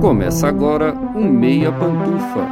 Começa agora o Meia Pantufa.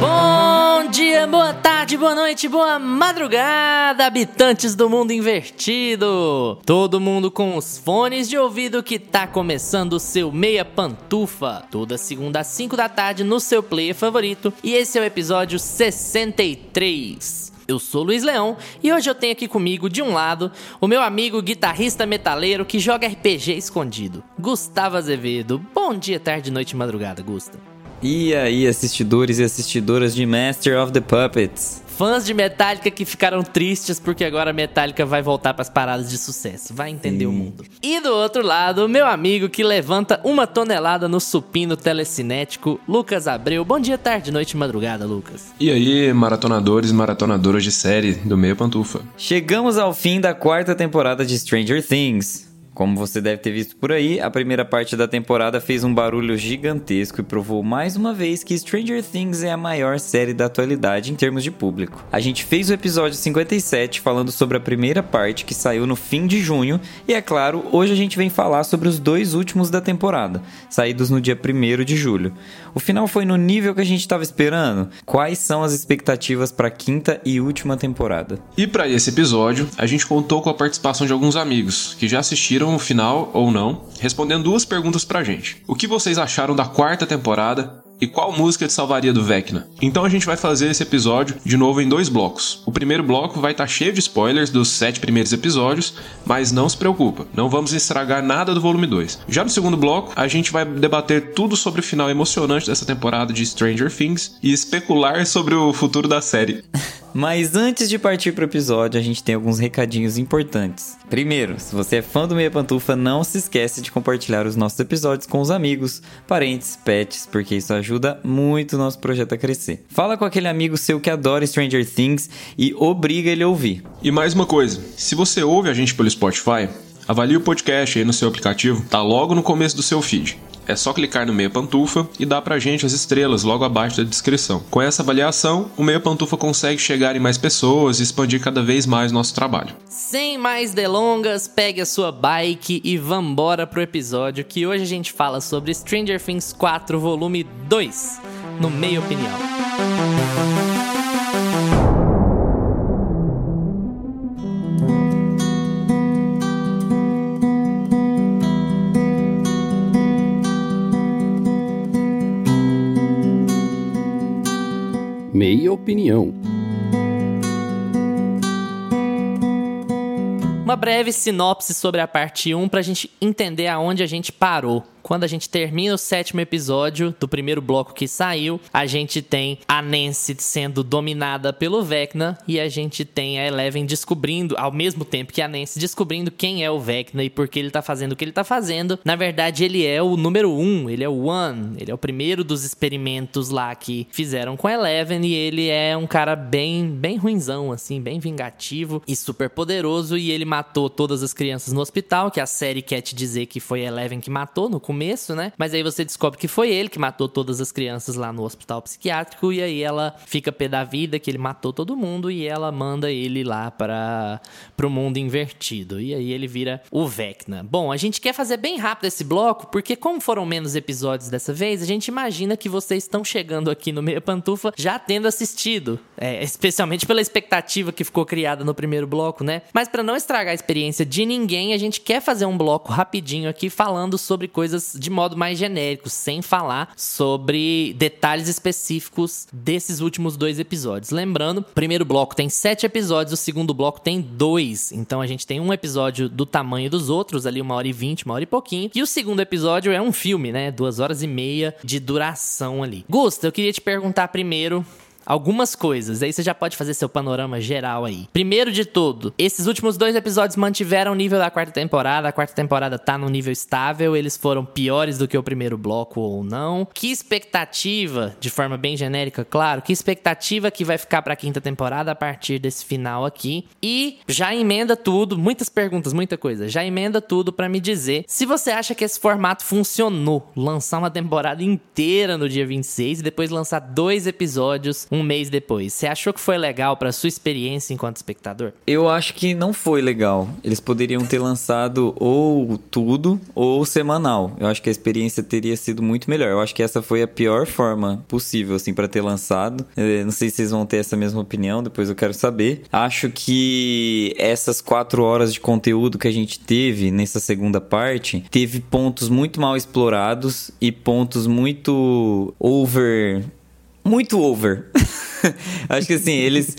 Bom dia, boa tarde, boa noite, boa madrugada, habitantes do mundo invertido. Todo mundo com os fones de ouvido que tá começando o seu Meia Pantufa. Toda segunda às 5 da tarde no seu player favorito. E esse é o episódio 63. Eu sou Luiz Leão e hoje eu tenho aqui comigo, de um lado, o meu amigo guitarrista metaleiro que joga RPG escondido, Gustavo Azevedo. Bom dia, tarde, noite e madrugada, Gusta. E aí, assistidores e assistidoras de Master of the Puppets? Fãs de Metallica que ficaram tristes porque agora a Metallica vai voltar para as paradas de sucesso. Vai entender Sim. o mundo. E do outro lado, o meu amigo que levanta uma tonelada no supino telecinético, Lucas Abreu. Bom dia, tarde, noite e madrugada, Lucas. E aí, maratonadores e maratonadoras de série do Meio Pantufa. Chegamos ao fim da quarta temporada de Stranger Things. Como você deve ter visto por aí, a primeira parte da temporada fez um barulho gigantesco e provou mais uma vez que Stranger Things é a maior série da atualidade em termos de público. A gente fez o episódio 57 falando sobre a primeira parte que saiu no fim de junho, e é claro, hoje a gente vem falar sobre os dois últimos da temporada, saídos no dia 1 de julho. O final foi no nível que a gente estava esperando? Quais são as expectativas para a quinta e última temporada? E para esse episódio, a gente contou com a participação de alguns amigos que já assistiram o final ou não, respondendo duas perguntas pra gente. O que vocês acharam da quarta temporada? E qual música te salvaria do Vecna? Então a gente vai fazer esse episódio de novo em dois blocos. O primeiro bloco vai estar cheio de spoilers dos sete primeiros episódios, mas não se preocupa, não vamos estragar nada do volume 2. Já no segundo bloco, a gente vai debater tudo sobre o final emocionante dessa temporada de Stranger Things e especular sobre o futuro da série. Mas antes de partir pro episódio, a gente tem alguns recadinhos importantes. Primeiro, se você é fã do Meia Pantufa, não se esquece de compartilhar os nossos episódios com os amigos, parentes, pets, porque isso ajuda muito o nosso projeto a crescer. Fala com aquele amigo seu que adora Stranger Things e obriga ele a ouvir. E mais uma coisa, se você ouve a gente pelo Spotify, avalie o podcast aí no seu aplicativo, tá logo no começo do seu feed. É só clicar no Meia Pantufa e dar pra gente as estrelas logo abaixo da descrição. Com essa avaliação, o Meia Pantufa consegue chegar em mais pessoas e expandir cada vez mais nosso trabalho. Sem mais delongas, pegue a sua bike e vambora pro episódio que hoje a gente fala sobre Stranger Things 4, volume 2, no Meia Opinião. Meia Opinião. Uma breve sinopse sobre a parte 1 pra gente entender aonde a gente parou. Quando a gente termina o sétimo episódio do primeiro bloco que saiu, a gente tem a Nancy sendo dominada pelo Vecna e a gente tem a Eleven descobrindo, ao mesmo tempo que a Nancy descobrindo quem é o Vecna e por que ele tá fazendo o que ele tá fazendo. Na verdade, ele é o número um, ele é o One, ele é o primeiro dos experimentos lá que fizeram com a Eleven e ele é um cara bem, bem ruinzão, assim, bem vingativo e super poderoso e ele matou todas as crianças no hospital, que a série quer te dizer que foi a Eleven que matou no começo, né? Mas aí você descobre que foi ele que matou todas as crianças lá no hospital psiquiátrico e aí ela fica pé da vida que ele matou todo mundo e ela manda ele lá para pro mundo invertido. E aí ele vira o Vecna. Bom, a gente quer fazer bem rápido esse bloco porque como foram menos episódios dessa vez, a gente imagina que vocês estão chegando aqui no Meia Pantufa já tendo assistido, é, especialmente pela expectativa que ficou criada no primeiro bloco, né? Mas para não estragar a experiência de ninguém, a gente quer fazer um bloco rapidinho aqui falando sobre coisas de modo mais genérico, sem falar sobre detalhes específicos desses últimos dois episódios. Lembrando, o primeiro bloco tem sete episódios, o segundo bloco tem dois. Então a gente tem um episódio do tamanho dos outros, ali uma hora e vinte, uma hora e pouquinho. E o segundo episódio é um filme, né? Duas horas e meia de duração ali. Gusta, eu queria te perguntar primeiro algumas coisas. Aí você já pode fazer seu panorama geral aí. Primeiro de tudo, esses últimos dois episódios mantiveram o nível da quarta temporada. A quarta temporada tá no nível estável. Eles foram piores do que o primeiro bloco ou não. Que expectativa, de forma bem genérica, claro, que expectativa que vai ficar pra quinta temporada a partir desse final aqui? E já emenda tudo, muitas perguntas, muita coisa. Já emenda tudo pra me dizer se você acha que esse formato funcionou. Lançar uma temporada inteira no dia 26 e depois lançar dois episódios um mês depois. Você achou que foi legal pra sua experiência enquanto espectador? Eu acho que não foi legal. Eles poderiam ter lançado ou tudo ou semanal. Eu acho que a experiência teria sido muito melhor. Eu acho que essa foi a pior forma possível, assim, para ter lançado. Eu não sei se vocês vão ter essa mesma opinião, depois eu quero saber. Acho que essas quatro horas de conteúdo que a gente teve nessa segunda parte teve pontos muito mal explorados e pontos muito over. Muito over. Acho que assim, eles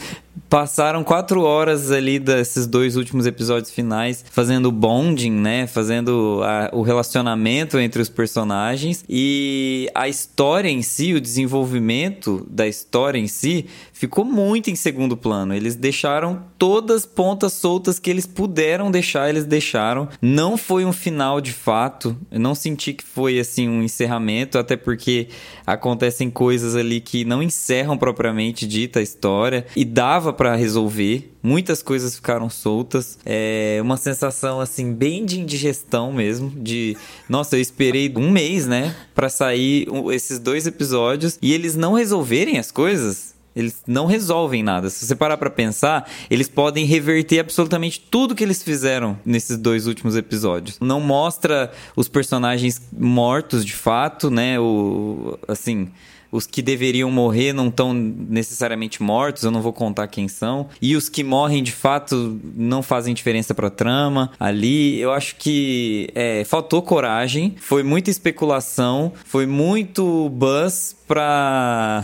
passaram quatro horas ali desses dois últimos episódios finais fazendo bonding, né? Fazendo a, o relacionamento entre os personagens e a história em si, o desenvolvimento da história em si ficou muito em segundo plano. Eles deixaram todas as pontas soltas que eles puderam deixar, eles deixaram. Não foi um final de fato. Eu não senti que foi assim um encerramento, até porque acontecem coisas ali que não encerram propriamente dita a história e dava para resolver. Muitas coisas ficaram soltas. É uma sensação assim bem de indigestão mesmo, de nossa, eu esperei um mês, né, para sair esses dois episódios e eles não resolverem as coisas. Eles não resolvem nada. Se você parar para pensar, eles podem reverter absolutamente tudo que eles fizeram nesses dois últimos episódios. Não mostra os personagens mortos de fato, né? O assim, os que deveriam morrer não estão necessariamente mortos, eu não vou contar quem são. E os que morrem de fato não fazem diferença pra trama. Ali, eu acho que é, faltou coragem, foi muita especulação, foi muito buzz pra.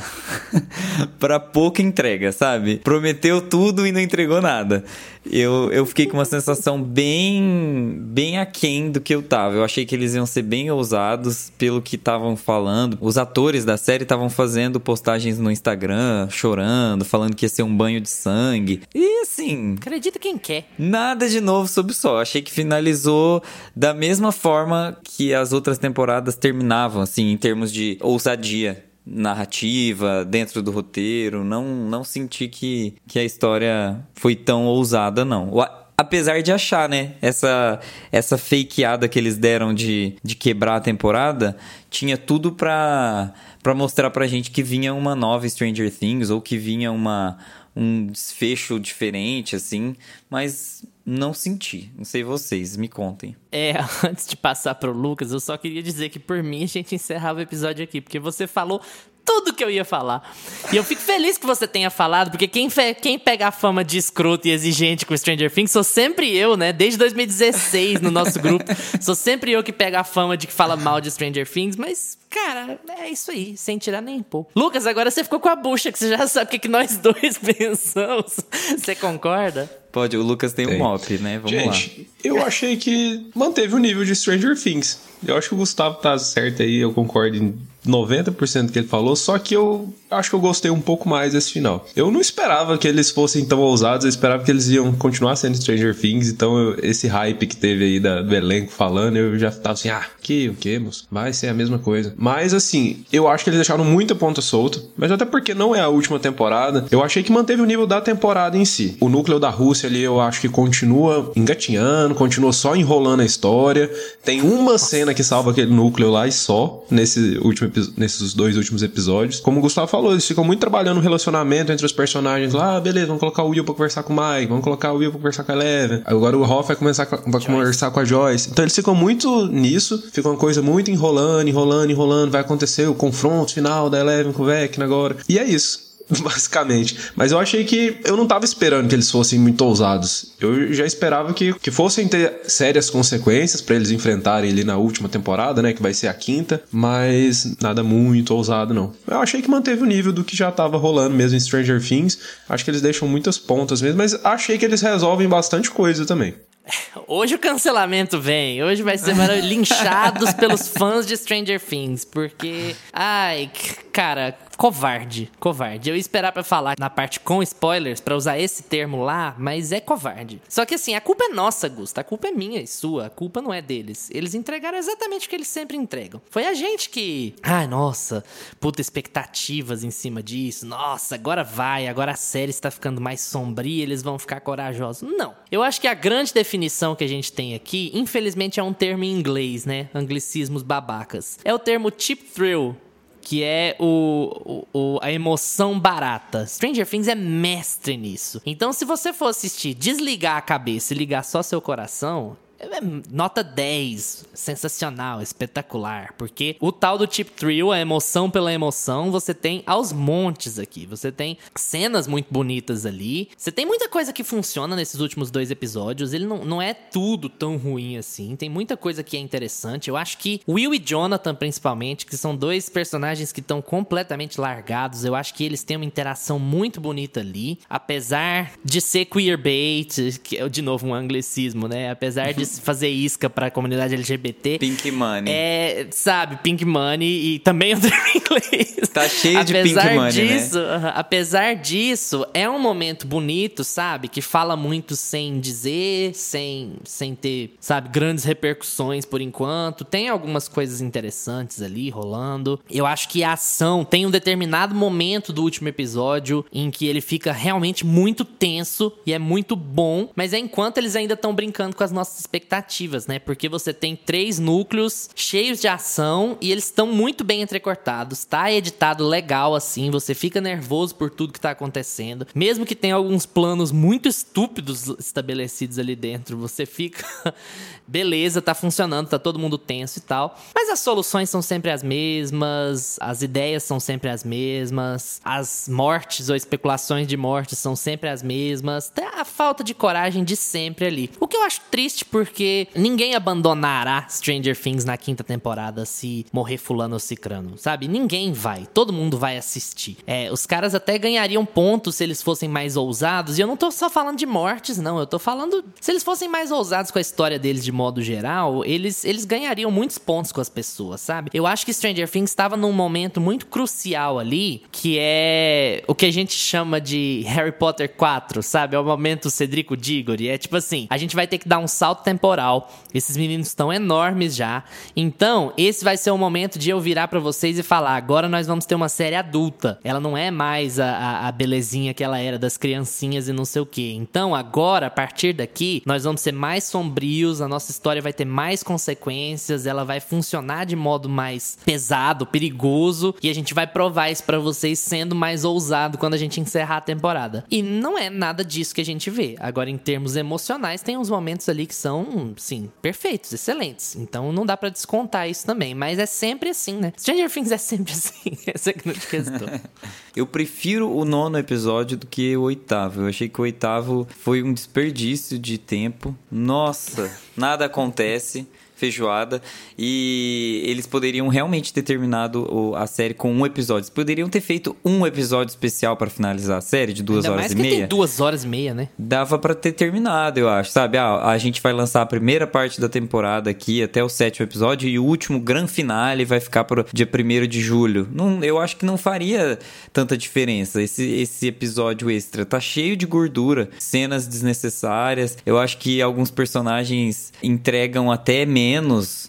pra pouca entrega, sabe? Prometeu tudo e não entregou nada. Eu, eu fiquei com uma sensação bem. bem aquém do que eu tava. Eu achei que eles iam ser bem ousados pelo que estavam falando. Os atores da série estavam fazendo postagens no Instagram, chorando, falando que ia ser um banho de sangue. E assim. Acredita quem quer. Nada de novo sob o sol. Achei que finalizou da mesma forma que as outras temporadas terminavam, assim, em termos de ousadia narrativa, dentro do roteiro. Não, não senti que, que a história foi tão ousada, não. Apesar de achar, né? Essa, essa fakeada que eles deram de, de quebrar a temporada tinha tudo pra, pra mostrar pra gente que vinha uma nova Stranger Things ou que vinha uma, um desfecho diferente, assim. Mas não senti. Não sei vocês, me contem. É, antes de passar pro Lucas, eu só queria dizer que por mim a gente encerrava o episódio aqui, porque você falou tudo que eu ia falar. E eu fico feliz que você tenha falado, porque quem, quem pega a fama de escroto e exigente com Stranger Things sou sempre eu, né? Desde 2016 no nosso grupo. sou sempre eu que pego a fama de que fala mal de Stranger Things, mas Cara, é isso aí, sem tirar nem pôr. Lucas, agora você ficou com a bucha, que você já sabe o que, que nós dois pensamos. Você concorda? Pode, o Lucas tem, tem. um mop, né? Vamos Gente, lá. eu achei que manteve o nível de Stranger Things. Eu acho que o Gustavo tá certo aí, eu concordo em 90% que ele falou, só que eu acho que eu gostei um pouco mais desse final. Eu não esperava que eles fossem tão ousados, eu esperava que eles iam continuar sendo Stranger Things, então eu, esse hype que teve aí da, do elenco falando, eu já tava assim, ah, que, o que, moço? Vai ser a mesma coisa. Mas assim, eu acho que eles deixaram muita ponta solta, mas até porque não é a última temporada, eu achei que manteve o nível da temporada em si. O núcleo da Rússia ali, eu acho que continua engatinhando, continua só enrolando a história. Tem uma cena que salva aquele núcleo lá e só, nesse último, nesses dois últimos episódios. Como o Gustavo falou, eles ficam muito trabalhando o relacionamento entre os personagens lá, ah, beleza, vamos colocar o Will pra conversar com o Mike, vamos colocar o Will pra conversar com a Eleven. Agora o Hoff vai começar a, vai conversar com a Joyce. Então eles ficam muito nisso, fica uma coisa muito enrolando, enrolando, enrolando, vai acontecer o confronto final da Eleven com o Vecna agora. E é isso. basicamente. Mas eu achei que eu não tava esperando que eles fossem muito ousados. Eu já esperava que, que fossem ter sérias consequências para eles enfrentarem ali na última temporada, né, que vai ser a quinta, mas nada muito ousado não. Eu achei que manteve o nível do que já tava rolando mesmo em Stranger Things. Acho que eles deixam muitas pontas mesmo, mas achei que eles resolvem bastante coisa também. Hoje o cancelamento vem. Hoje vai ser linchados pelos fãs de Stranger Things. Porque. Ai, cara, covarde. Covarde. Eu ia esperar para falar na parte com spoilers, para usar esse termo lá, mas é covarde. Só que assim, a culpa é nossa, Gusta. A culpa é minha e sua. A culpa não é deles. Eles entregaram exatamente o que eles sempre entregam. Foi a gente que. Ai, nossa, puta expectativas em cima disso. Nossa, agora vai. Agora a série está ficando mais sombria. Eles vão ficar corajosos. Não. Eu acho que a grande definição que a gente tem aqui, infelizmente, é um termo em inglês, né? Anglicismos babacas. É o termo cheap thrill que é o, o, a emoção barata. Stranger Things é mestre nisso. Então, se você for assistir, desligar a cabeça e ligar só seu coração, nota 10, sensacional, espetacular, porque o tal do Chip Thrill, a emoção pela emoção, você tem aos montes aqui. Você tem cenas muito bonitas ali. Você tem muita coisa que funciona nesses últimos dois episódios. Ele não, não é tudo tão ruim assim. Tem muita coisa que é interessante. Eu acho que Will e Jonathan, principalmente, que são dois personagens que estão completamente largados, eu acho que eles têm uma interação muito bonita ali. Apesar de ser queerbait, que é de novo um anglicismo, né? Apesar de fazer isca pra comunidade LGBT. Pink Money. É, sabe, Pink Money e também o termo inglês. Tá cheio de Pink Money, disso, né? Apesar disso, é um momento bonito, sabe? Que fala muito sem dizer, sem, sem ter, sabe, grandes repercussões por enquanto. Tem algumas coisas interessantes ali rolando. Eu acho que a ação tem um determinado momento do último episódio em que ele fica realmente muito tenso e é muito bom, mas é enquanto eles ainda estão brincando com as nossas expectativas, né? Porque você tem três núcleos cheios de ação e eles estão muito bem entrecortados. Tá editado legal assim, você fica nervoso por tudo que tá acontecendo. Mesmo que tenha alguns planos muito estúpidos estabelecidos ali dentro, você fica beleza, tá funcionando, tá todo mundo tenso e tal. Mas as soluções são sempre as mesmas, as ideias são sempre as mesmas, as mortes ou especulações de mortes são sempre as mesmas. Tem a falta de coragem de sempre ali. O que eu acho triste porque ninguém abandonará Stranger Things na quinta temporada se morrer fulano ou cicrano, sabe? Ninguém vai. Todo mundo vai assistir. É, os caras até ganhariam pontos se eles fossem mais ousados. E eu não tô só falando de mortes, não. Eu tô falando. Se eles fossem mais ousados com a história deles de modo geral, eles, eles ganhariam muitos pontos com as pessoas, sabe? Eu acho que Stranger Things estava num momento muito crucial ali, que é o que a gente chama de Harry Potter 4, sabe? É o momento Cedrico Diggory. É tipo assim: a gente vai ter que dar um salto temporal. Esses meninos estão enormes já. Então, esse vai ser o momento de eu virar para vocês e falar: agora nós vamos ter uma série adulta. Ela não é mais a, a, a belezinha que ela era das criancinhas e não sei o que. Então, agora, a partir daqui, nós vamos ser mais sombrios, a nossa história vai ter mais consequências, ela vai funcionar de modo mais pesado, perigoso, e a gente vai provar isso para vocês sendo mais ousado quando a gente encerrar a temporada. E não é nada disso que a gente vê. Agora, em termos emocionais, tem uns momentos ali que são, sim, perfeitos, excelentes. Então não dá para descontar isso também. Mas é sempre assim, né? Stranger Things é sempre assim. Essa é a grande questão. Eu prefiro o nono episódio do que o oitavo. Eu achei que o oitavo foi um desperdício de tempo. Nossa, nada acontece feijoada. E eles poderiam realmente ter terminado a série com um episódio. Eles poderiam ter feito um episódio especial para finalizar a série de duas Ainda horas mais e que meia. Tem duas horas e meia, né? Dava para ter terminado, eu acho, sabe? Ah, a gente vai lançar a primeira parte da temporada aqui até o sétimo episódio e o último grande finale vai ficar para dia 1 de julho. Não, eu acho que não faria tanta diferença. Esse, esse episódio extra tá cheio de gordura, cenas desnecessárias. Eu acho que alguns personagens entregam até menos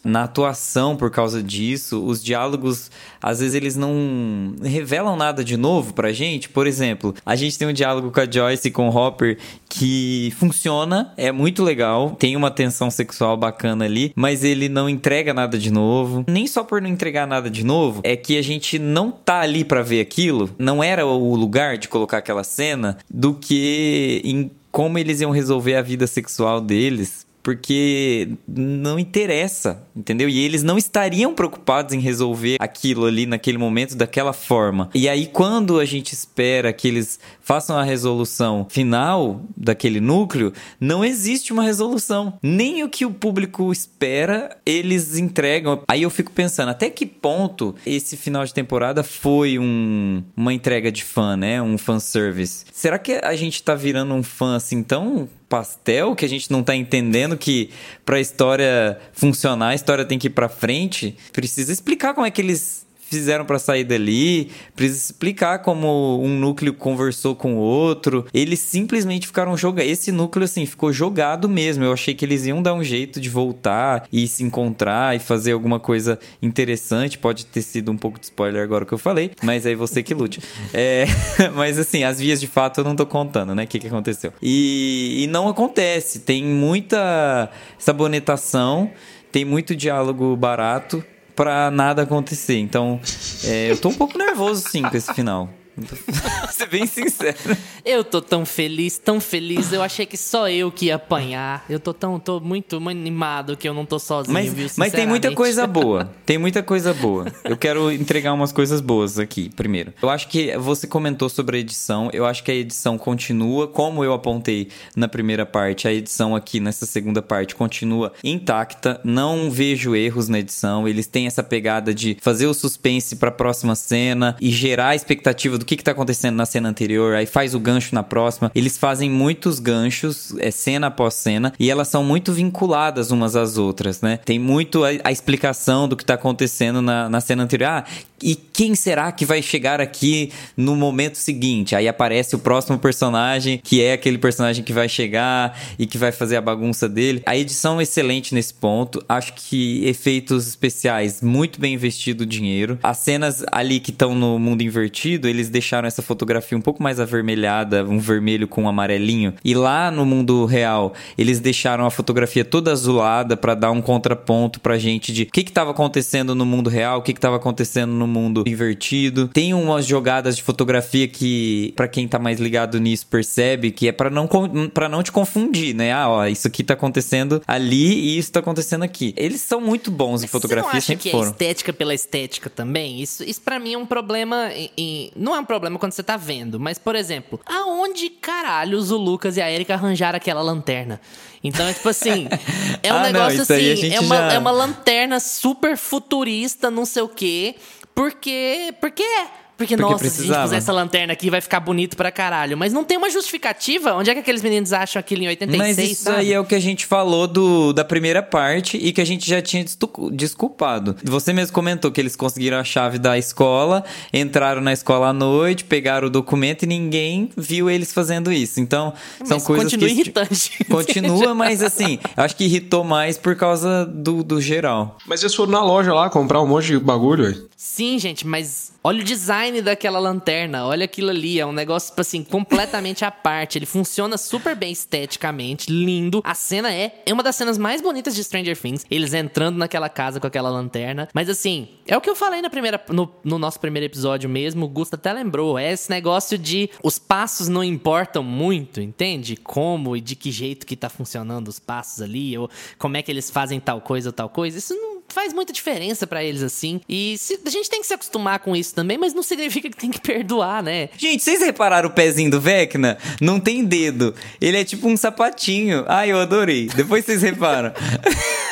na atuação por causa disso. Os diálogos, às vezes, eles não revelam nada de novo pra gente. Por exemplo, a gente tem um diálogo com a Joyce e com o Hopper que funciona, é muito legal, tem uma tensão sexual bacana ali, mas ele não entrega nada de novo. Nem só por não entregar nada de novo, é que a gente não tá ali para ver aquilo, não era o lugar de colocar aquela cena do que em como eles iam resolver a vida sexual deles porque não interessa, entendeu? E eles não estariam preocupados em resolver aquilo ali naquele momento daquela forma. E aí, quando a gente espera que eles façam a resolução final daquele núcleo, não existe uma resolução. Nem o que o público espera, eles entregam. Aí eu fico pensando, até que ponto esse final de temporada foi um, uma entrega de fã, né? Um fanservice. Será que a gente tá virando um fã assim tão pastel que a gente não tá entendendo que pra história funcionar, a história tem que ir pra frente. Precisa explicar como é que eles fizeram para sair dali, precisa explicar como um núcleo conversou com o outro. Eles simplesmente ficaram jogando. Esse núcleo, assim, ficou jogado mesmo. Eu achei que eles iam dar um jeito de voltar e se encontrar e fazer alguma coisa interessante. Pode ter sido um pouco de spoiler agora que eu falei, mas aí você que lute. É, mas assim, as vias de fato eu não tô contando, né? O que, que aconteceu. E, e não acontece. Tem muita sabonetação, tem muito diálogo barato pra nada acontecer. Então, é, eu tô um pouco nervoso, sim, com esse final. Vou ser bem sincero. Eu tô tão feliz, tão feliz. Eu achei que só eu que ia apanhar. Eu tô tão, tô muito animado que eu não tô sozinho, Mas, viu? mas tem muita coisa boa. Tem muita coisa boa. Eu quero entregar umas coisas boas aqui, primeiro. Eu acho que você comentou sobre a edição. Eu acho que a edição continua, como eu apontei na primeira parte, a edição aqui nessa segunda parte continua intacta. Não vejo erros na edição. Eles têm essa pegada de fazer o suspense pra próxima cena e gerar a expectativa do que, que tá acontecendo na cena anterior. Aí faz o gancho na próxima. Eles fazem muitos ganchos, é, cena após cena, e elas são muito vinculadas umas às outras, né? Tem muito a, a explicação do que tá acontecendo na, na cena anterior. Ah, e quem será que vai chegar aqui no momento seguinte? Aí aparece o próximo personagem, que é aquele personagem que vai chegar e que vai fazer a bagunça dele. A edição é excelente nesse ponto. Acho que efeitos especiais, muito bem investido o dinheiro. As cenas ali que estão no mundo invertido, eles deixaram essa fotografia um pouco mais avermelhada, um vermelho com um amarelinho. E lá no mundo real, eles deixaram a fotografia toda azulada para dar um contraponto pra gente de o que que tava acontecendo no mundo real, o que que tava acontecendo no mundo invertido. Tem umas jogadas de fotografia que para quem tá mais ligado nisso percebe que é para não para não te confundir, né? Ah, ó, isso aqui tá acontecendo ali e isso tá acontecendo aqui. Eles são muito bons em fotografia, Você não acha sempre que foram. é estética pela estética também? Isso, isso para mim é um problema. em- em- não é um problema quando você tá vendo, mas, por exemplo, aonde caralhos o Lucas e a Erika arranjaram aquela lanterna? Então é tipo assim, é um Ah, não, negócio a assim, é uma, já- é uma lanterna super futurista, não sei o quê. Porque. Porque é. Porque, Porque nossa, se a gente precisava. puser essa lanterna aqui, vai ficar bonito pra caralho. Mas não tem uma justificativa. Onde é que aqueles meninos acham aquilo em 86, Mas isso sabe? aí é o que a gente falou do, da primeira parte e que a gente já tinha desculpado. Você mesmo comentou que eles conseguiram a chave da escola, entraram na escola à noite, pegaram o documento e ninguém viu eles fazendo isso. Então, são Mas coisas continua que... irritante. Continua, mas assim, acho que irritou mais por causa do, do geral. Mas eles foram na loja lá comprar um monte de bagulho, velho. Sim, gente, mas olha o design daquela lanterna, olha aquilo ali, é um negócio, tipo assim, completamente à parte. Ele funciona super bem esteticamente, lindo. A cena é, é uma das cenas mais bonitas de Stranger Things, eles entrando naquela casa com aquela lanterna. Mas assim, é o que eu falei na primeira, no, no nosso primeiro episódio mesmo, o Gusto até lembrou, é esse negócio de os passos não importam muito, entende? Como e de que jeito que tá funcionando os passos ali, ou como é que eles fazem tal coisa ou tal coisa. Isso não faz muita diferença pra eles assim. E se- a gente tem que se acostumar com isso também, mas não significa que tem que perdoar, né? Gente, vocês repararam o pezinho do Vecna? Não tem dedo. Ele é tipo um sapatinho. Ai, eu adorei. Depois vocês reparam.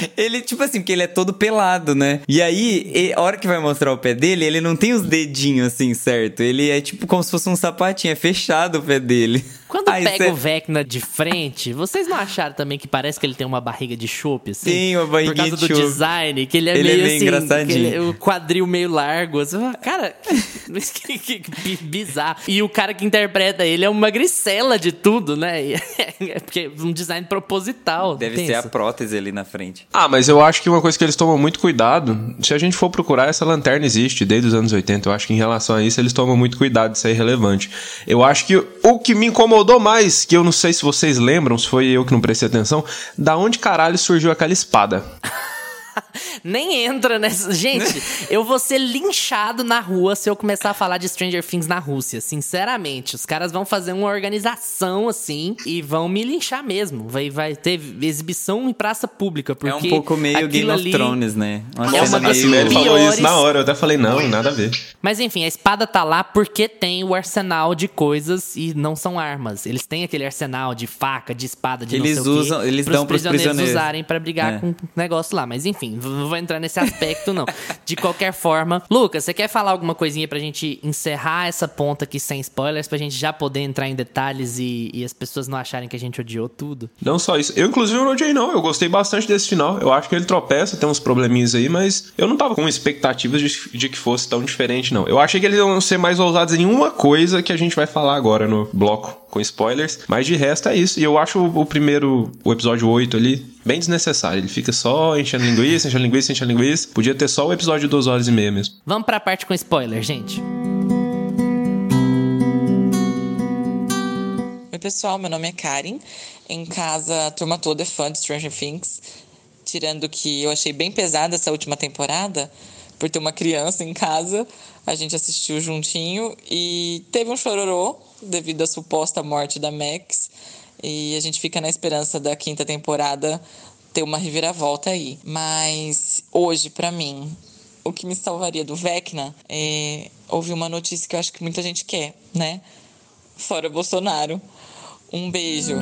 Ele, tipo assim, porque ele é todo pelado, né? E aí, e- a hora que vai mostrar o pé dele, ele não tem os dedinhos assim, certo? Ele é tipo como se fosse um sapatinho, é fechado o pé dele. Quando Ai, pega cê- o Vecna de frente, vocês não acharam também que parece que ele tem uma barriga de chope, assim? Tem uma barriguinha Por causa de do chope. design, que ele é Ele é meio assim... engraçadinho. ele- o quadril meio largo. Assim, cara, que, que- que bi- bizarro. E o cara que interpreta ele é uma gricela de tudo, né? E É porque é um design proposital. Deve pensa. ser a prótese ali na frente. Ah, mas eu acho que uma coisa que eles tomam muito cuidado, se a gente for procurar, essa lanterna existe desde os anos 80. Eu acho que em relação a isso, eles tomam muito cuidado, isso é irrelevante. Eu acho que o que me incomodou mais, que eu não sei se vocês lembram, se foi eu que não prestei atenção, da onde caralho surgiu aquela espada? Nem entra nessa. Gente, eu vou ser linchado na rua se eu começar a falar de Stranger Things na Rússia. Sinceramente. Os caras vão fazer uma organização assim e vão me linchar mesmo. Vai, vai ter exibição em praça pública. Porque é um pouco meio Game of ali- Thrones, né? Uma É uma das né, ele falou isso na hora, eu até falei, não, nada a ver. Mas enfim, a espada tá lá porque tem o arsenal de coisas e não são armas. Eles têm aquele arsenal de faca, de espada, de Eles não sei o quê, usam- eles dão pros prisioneiros prisioneiros. usarem pra brigar É. com o negócio lá. Mas enfim, v- não vou entrar nesse aspecto não. De qualquer forma, Lucas, você quer falar alguma coisinha pra gente encerrar essa ponta aqui sem spoilers, pra gente já poder entrar em detalhes e, e as pessoas não acharem que a gente odiou tudo? Não só isso. Eu, inclusive, não odiei, não. Eu gostei bastante desse final. Eu acho que ele tropeça, tem uns probleminhas aí, mas eu não tava com expectativas de, de que fosse tão diferente, não. Eu achei que eles iam ser mais ousados em uma coisa que a gente vai falar agora no bloco com spoilers, mas de resto é isso. E eu acho o, primeiro, o episódio 8 ali, bem desnecessário. Ele fica só enchendo linguiça, enchendo linguiça, enchendo linguiça. Podia ter só o episódio de duas horas e meia mesmo. Vamos pra parte com spoiler, gente. Oi, pessoal, meu nome é Karen. Em casa, a turma toda é fã de Stranger Things. tirando que eu achei bem pesada essa última temporada, por ter uma criança em casa, a gente assistiu juntinho e teve um chororô devido à suposta morte da Max. E a gente fica na esperança da quinta temporada ter uma reviravolta aí. Mas hoje, para mim, o que me salvaria do Vecna é ouvir uma notícia que eu acho que muita gente quer, né? Fora Bolsonaro. Um beijo.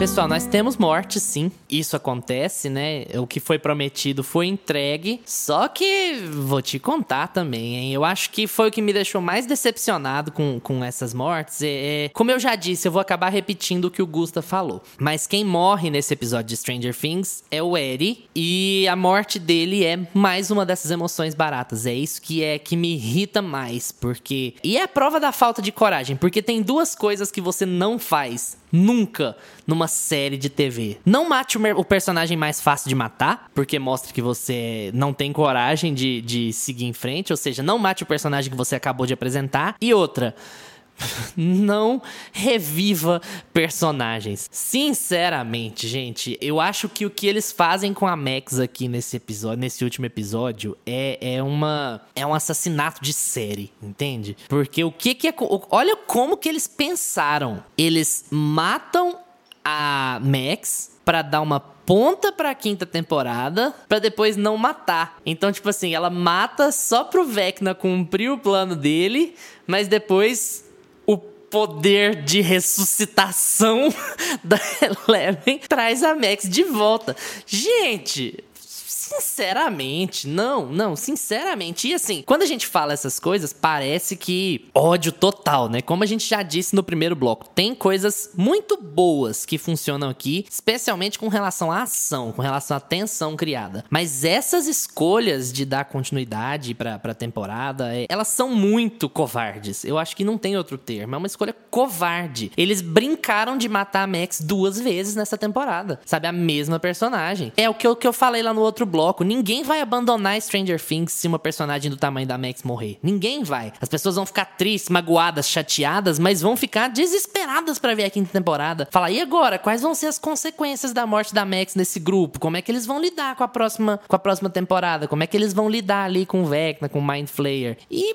Pessoal, nós temos morte, sim. Isso acontece, né? O que foi prometido foi entregue. Só que vou te contar também, hein? Eu acho que foi o que me deixou mais decepcionado com, com essas mortes. É, é, como eu já disse, eu vou acabar repetindo o que o Gusta falou. Mas quem morre nesse episódio de Stranger Things é o Eddie. E a morte dele é mais uma dessas emoções baratas. É isso que é que me irrita mais. Porque. E é a prova da falta de coragem. Porque tem duas coisas que você não faz Nunca numa série de TV. Não mate o, o, personagem mais fácil de matar, porque mostra que você não tem coragem de, de seguir em frente. Ou seja, não mate o personagem que você acabou de apresentar. E outra não reviva personagens. Sinceramente, gente, eu acho que o que eles fazem com a Max aqui nesse episódio, nesse último episódio, é, é uma é um assassinato de série, entende? Porque o que que é, olha como que eles pensaram. Eles matam a Max para dar uma ponta pra quinta temporada para depois não matar. Então, tipo assim, ela mata só pro Vecna cumprir o plano dele, mas depois poder de ressuscitação da Eleven traz a Max de volta. Gente, Sinceramente, não, não, sinceramente. E assim, quando a gente fala essas coisas, parece que ódio total, né? Como a gente já disse no primeiro bloco, tem coisas muito boas que funcionam aqui, especialmente com relação à ação, com relação à tensão criada. Mas essas escolhas de dar continuidade pra, pra temporada, é, elas são muito covardes. Eu acho que não tem outro termo. É uma escolha covarde. Eles brincaram de matar a Max duas vezes nessa temporada. Sabe? A mesma personagem. É o que eu, que eu falei lá no outro bloco bloco. Ninguém vai abandonar Stranger Things se uma personagem do tamanho da Max morrer. Ninguém vai. As pessoas vão ficar tristes, magoadas, chateadas, mas vão ficar desesperadas para ver a quinta temporada. Falar, e agora? Quais vão ser as consequências da morte da Max nesse grupo? Como é que eles vão lidar com a próxima, com a próxima temporada? Como é que eles vão lidar ali com o Vecna, com o Mind Flayer? E,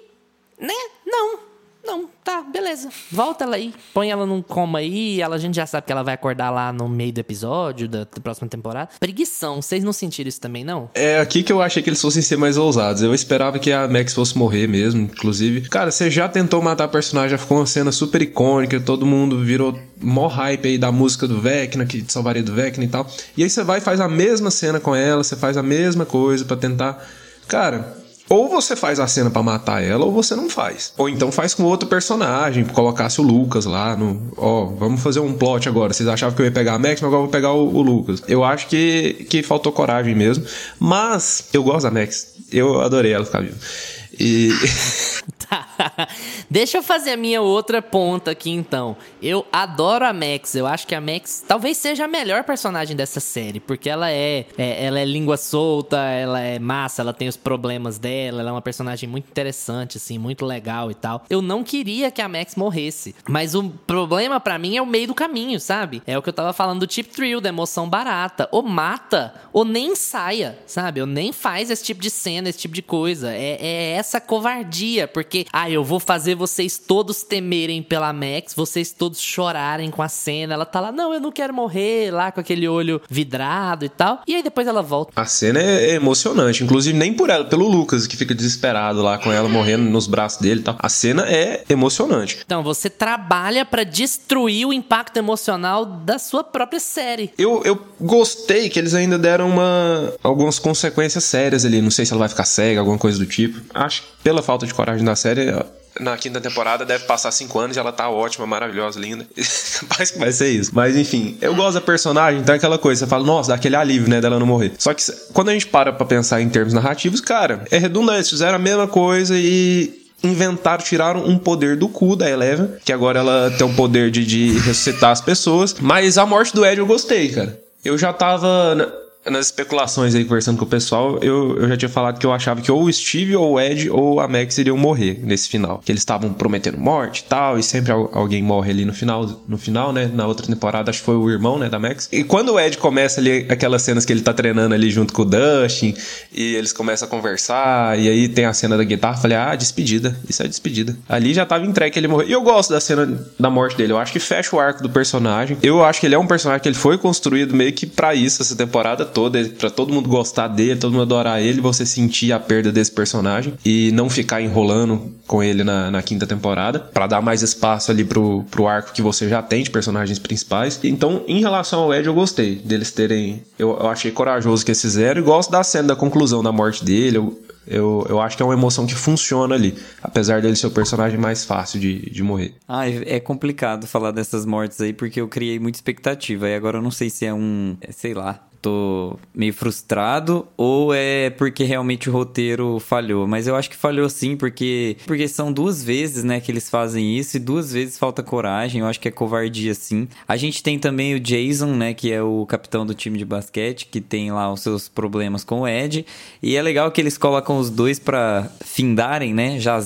né? Não. Não, tá, beleza. Volta ela aí. Põe ela num coma aí. Ela, a gente já sabe que ela vai acordar lá no meio do episódio da, da próxima temporada. Preguição. Vocês não sentiram isso também, não? É aqui que eu achei que eles fossem ser mais ousados. Eu esperava que a Max fosse morrer mesmo, inclusive. Cara, você já tentou matar a personagem, já ficou uma cena super icônica. Todo mundo virou mó hype aí da música do Vecna, que salvaria do Vecna e tal. E aí você vai e faz a mesma cena com ela, você faz a mesma coisa para tentar. Cara, ou você faz a cena para matar ela, ou você não faz. Ou então faz com outro personagem, colocasse o Lucas lá no. Ó, vamos fazer um plot agora. Vocês achavam que eu ia pegar a Max, mas agora eu vou pegar o, o Lucas. Eu acho que, que faltou coragem mesmo. Mas eu gosto da Max. Eu adorei ela ficar viva. E. tá. Deixa eu fazer a minha outra ponta aqui então. Eu adoro a Max. Eu acho que a Max talvez seja a melhor personagem dessa série, porque ela é, é, ela é língua solta, ela é massa, ela tem os problemas dela, ela é uma personagem muito interessante assim, muito legal e tal. Eu não queria que a Max morresse, mas o problema para mim é o meio do caminho, sabe? É o que eu tava falando do tip thrill, da emoção barata. Ou mata, ou nem saia, sabe? Ou nem faz esse tipo de cena, esse tipo de coisa. É, é essa covardia, porque ah, eu vou fazer vocês todos temerem pela Max, vocês todos chorarem com a cena. Ela tá lá, não, eu não quero morrer, lá com aquele olho vidrado e tal. E aí depois ela volta. A cena é emocionante, inclusive nem por ela, pelo Lucas, que fica desesperado lá com ela morrendo nos braços dele e tal. A cena é emocionante. Então, você trabalha para destruir o impacto emocional da sua própria série. Eu, eu gostei que eles ainda deram uma algumas consequências sérias ali. Não sei se ela vai ficar cega, alguma coisa do tipo. Acho que pela falta de coragem da série, na quinta temporada deve passar cinco anos e ela tá ótima, maravilhosa, linda. Parece que vai ser isso. Mas enfim, eu gosto da personagem, então é aquela coisa, você fala, nossa, dá aquele alívio, né, dela não morrer. Só que quando a gente para pra pensar em termos narrativos, cara, é redundante, fizeram a mesma coisa e inventaram, tiraram um poder do cu da Eleven, que agora ela tem o poder de, de ressuscitar as pessoas. Mas a morte do Ed eu gostei, cara. Eu já tava nas especulações aí, conversando com o pessoal, eu, eu já tinha falado que eu achava que ou o Steve, ou o Ed, ou a Max iriam morrer nesse final. Que eles estavam prometendo morte e tal, e sempre alguém morre ali no final, no final, né? Na outra temporada, acho que foi o irmão, né, da Max. E quando o Ed começa ali, aquelas cenas que ele tá treinando ali junto com o Dustin, e eles começam a conversar, e aí tem a cena da guitarra, falei, ah, despedida, isso é despedida. Ali já tava entregue que ele morreu. E eu gosto da cena da morte dele, eu acho que fecha o arco do personagem. Eu acho que ele é um personagem que ele foi construído meio que para isso essa temporada toda, para todo mundo gostar dele, todo mundo adorar ele, você sentir a perda desse personagem e não ficar enrolando com ele na, na quinta temporada, para dar mais espaço ali pro, pro arco que você já tem de personagens principais. Então, em relação ao Ed, eu gostei deles terem. Eu, eu achei corajoso que eles fizeram e gosto da cena da conclusão da morte dele. Eu, eu, eu acho que é uma emoção que funciona ali, apesar dele ser o personagem mais fácil de, de morrer. Ah, é complicado falar dessas mortes aí, porque eu criei muita expectativa. E agora eu não sei se é um. É, sei lá tô meio frustrado ou é porque realmente o roteiro falhou. Mas eu acho que falhou sim, porque, porque são duas vezes, né, que eles fazem isso e duas vezes falta coragem. Eu acho que é covardia sim. A gente tem também o Jason, né, que é o capitão do time de basquete, que tem lá os seus problemas com o Ed. E é legal que eles colocam os dois para findarem, né, já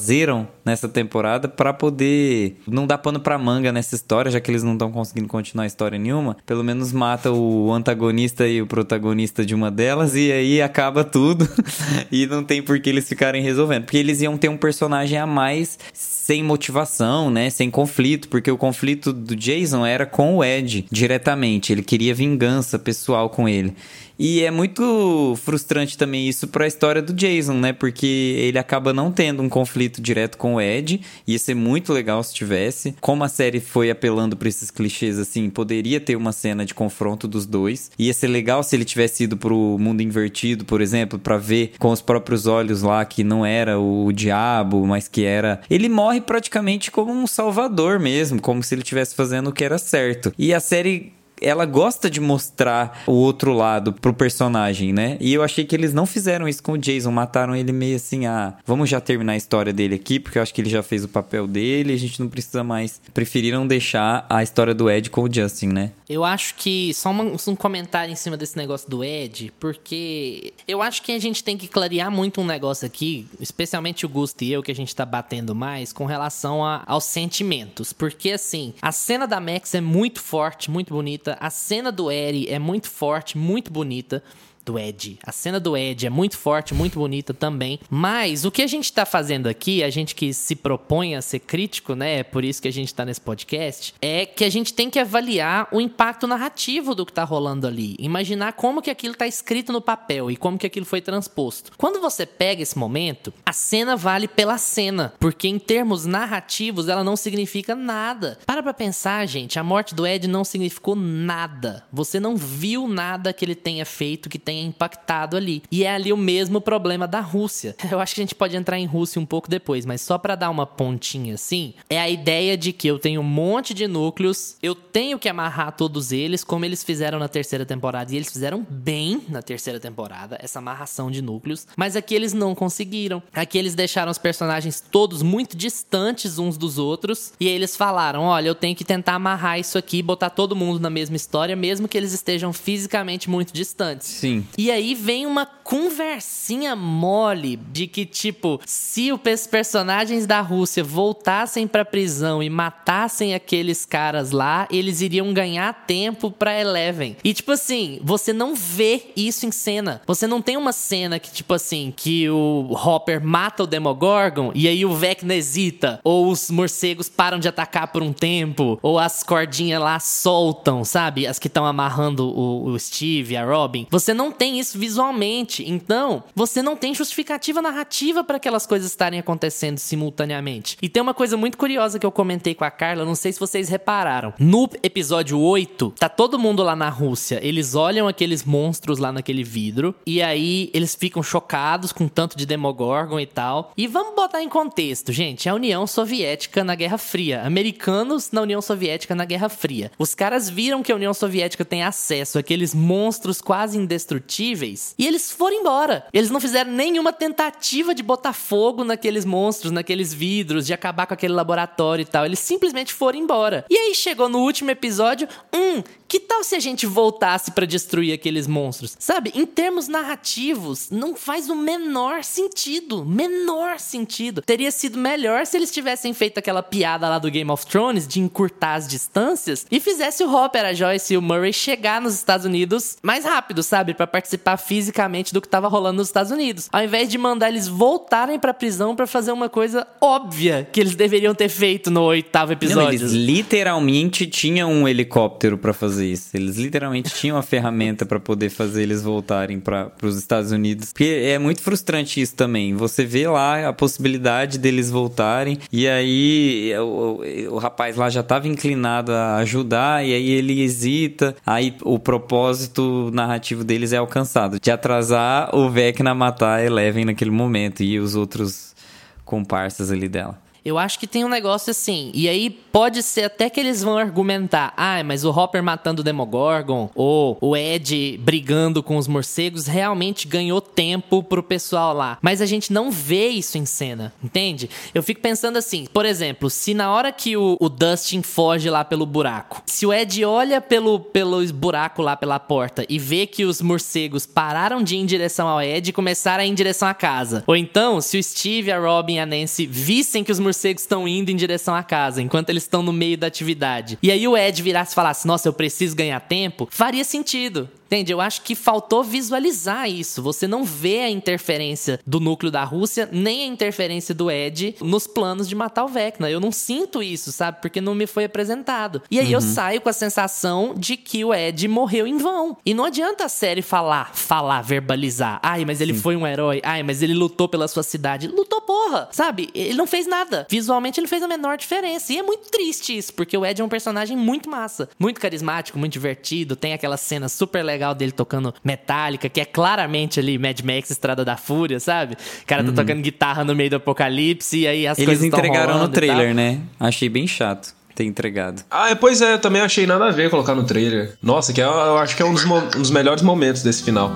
nessa temporada para poder não dar pano para manga nessa história, já que eles não estão conseguindo continuar história nenhuma. Pelo menos mata o antagonista e o protagonista de uma delas e aí acaba tudo e não tem por que eles ficarem resolvendo. Porque eles iam ter um personagem a mais sem motivação, né? Sem conflito, porque o conflito do Jason era com o Ed diretamente. Ele queria vingança pessoal com ele. E é muito frustrante também isso para a história do Jason, né? Porque ele acaba não tendo um conflito direto com o Ed. Ia ser muito legal se tivesse. Como a série foi apelando para esses clichês assim, poderia ter uma cena de confronto dos dois. Ia ser legal se ele tivesse ido pro mundo invertido, por exemplo, para ver com os próprios olhos lá que não era o diabo, mas que era. Ele morre praticamente como um salvador mesmo, como se ele estivesse fazendo o que era certo. E a série ela gosta de mostrar o outro lado pro personagem, né? E eu achei que eles não fizeram isso com o Jason, mataram ele meio assim, ah, vamos já terminar a história dele aqui, porque eu acho que ele já fez o papel dele, a gente não precisa mais. Preferiram deixar a história do Ed com o Justin, né? Eu acho que só uma, um comentário em cima desse negócio do Ed, porque eu acho que a gente tem que clarear muito um negócio aqui, especialmente o Gusto e eu, que a gente tá batendo mais, com relação a, aos sentimentos. Porque assim, a cena da Max é muito forte, muito bonita bonita. A cena do Eri é muito forte, muito bonita do Ed. A cena do Ed é muito forte, muito bonita também. Mas o que a gente tá fazendo aqui, a gente que se propõe a ser crítico, né? É por isso que a gente tá nesse podcast, é que a gente tem que avaliar o impacto narrativo do que tá rolando ali. Imaginar como que aquilo tá escrito no papel e como que aquilo foi transposto. Quando você pega esse momento, a cena vale pela cena, porque em termos narrativos ela não significa nada. Para pra pensar, gente, a morte do Ed não significou nada. Você não viu nada que ele tenha feito que tenha tenha impactado ali. E é ali o mesmo problema da Rússia. Eu acho que a gente pode entrar em Rússia um pouco depois, mas só para dar uma pontinha assim, é a ideia de que eu tenho um monte de núcleos, eu tenho que amarrar todos eles, como eles fizeram na terceira temporada, e eles fizeram bem na terceira temporada, essa amarração de núcleos, mas aqui eles não conseguiram. Aqui eles deixaram os personagens todos muito distantes uns dos outros, e eles falaram: olha, eu tenho que tentar amarrar isso aqui, botar todo mundo na mesma história, mesmo que eles estejam fisicamente muito distantes. Sim. E aí vem uma conversinha mole de que, tipo, se os personagens da Rússia voltassem pra prisão e matassem aqueles caras lá, eles iriam ganhar tempo pra Eleven. E, tipo assim, você não vê isso em cena. Você não tem uma cena que, tipo assim, que o Hopper mata o Demogorgon e aí o Vecna hesita, ou os morcegos param de atacar por um tempo, ou as cordinhas lá soltam, sabe? As que estão amarrando o, o Steve, a Robin. Você não tem isso visualmente. Então, você não tem justificativa narrativa para aquelas coisas estarem acontecendo simultaneamente. E tem uma coisa muito curiosa que eu comentei com a Carla, não sei se vocês repararam. No episódio 8, tá todo mundo lá na Rússia. Eles olham aqueles monstros lá naquele vidro e aí eles ficam chocados com tanto de Demogorgon e tal. E vamos botar em contexto, gente, a União Soviética na Guerra Fria, americanos na União Soviética na Guerra Fria. Os caras viram que a União Soviética tem acesso àqueles monstros quase indestrutíveis indestrutíveis e eles foram embora. Eles não fizeram nenhuma tentativa de botar fogo naqueles monstros, naqueles vidros, de acabar com aquele laboratório e tal. Eles simplesmente foram embora. E aí chegou no último episódio, hum, Que tal se a gente voltasse para destruir aqueles monstros? Sabe, em termos narrativos, não faz o menor sentido. Menor sentido. Teria sido melhor se eles tivessem feito aquela piada lá do Game of Thrones de encurtar as distâncias e fizesse o Hopper, a Joyce e o Murray chegar nos Estados Unidos mais rápido, sabe? para participar fisicamente do que tava rolando nos Estados Unidos. Ao invés de mandar eles voltarem pra prisão para fazer uma coisa óbvia que eles deveriam ter feito no oitavo episódio. Não, eles literalmente tinham um helicóptero para fazer isso. Eles literalmente tinham a ferramenta para poder fazer eles voltarem para os Estados Unidos. Porque é muito frustrante isso também. Você vê lá a possibilidade deles voltarem e aí o, o, o rapaz lá já estava inclinado a ajudar e aí ele hesita. Aí o propósito narrativo deles é alcançado, de atrasar o Vecna matar Eleven naquele momento e os outros comparsas ali dela. Eu acho que tem um negócio assim. E aí pode ser até que eles vão argumentar: ah, mas o Hopper matando o Demogorgon ou o Ed brigando com os morcegos realmente ganhou tempo pro pessoal lá. Mas a gente não vê isso em cena, entende? Eu fico pensando assim: por exemplo, se na hora que o, o Dustin foge lá pelo buraco, se o Ed olha pelo, pelo buraco lá pela porta e vê que os morcegos pararam de ir em direção ao Ed e começaram a ir em direção à casa. Ou então, se o Steve, a Robin e a Nancy vissem que os morcegos estão indo em direção à casa, enquanto eles estão no meio da atividade. E aí o Ed virasse e falasse: Nossa, eu preciso ganhar tempo, faria sentido. Entende? Eu acho que faltou visualizar isso. Você não vê a interferência do núcleo da Rússia, nem a interferência do Ed nos planos de matar o Vecna. Eu não sinto isso, sabe? Porque não me foi apresentado. E aí uhum. eu saio com a sensação de que o Ed morreu em vão. E não adianta a série falar, falar, verbalizar. Ai, mas ele Sim. foi um herói. Ai, mas ele lutou pela sua cidade. Lutou porra, sabe? Ele não fez nada. Visualmente ele fez a menor diferença. E é muito triste isso, porque o Ed é um personagem muito massa, muito carismático, muito divertido, tem aquela cena super legal legal dele tocando Metallica, que é claramente ali Mad Max Estrada da Fúria, sabe? O cara tá uhum. tocando guitarra no meio do apocalipse e aí as Eles coisas entregaram no trailer, né? Achei bem chato ter entregado. Ah, pois é, também achei nada a ver colocar no trailer. Nossa, que é, eu acho que é um dos, um dos melhores momentos desse final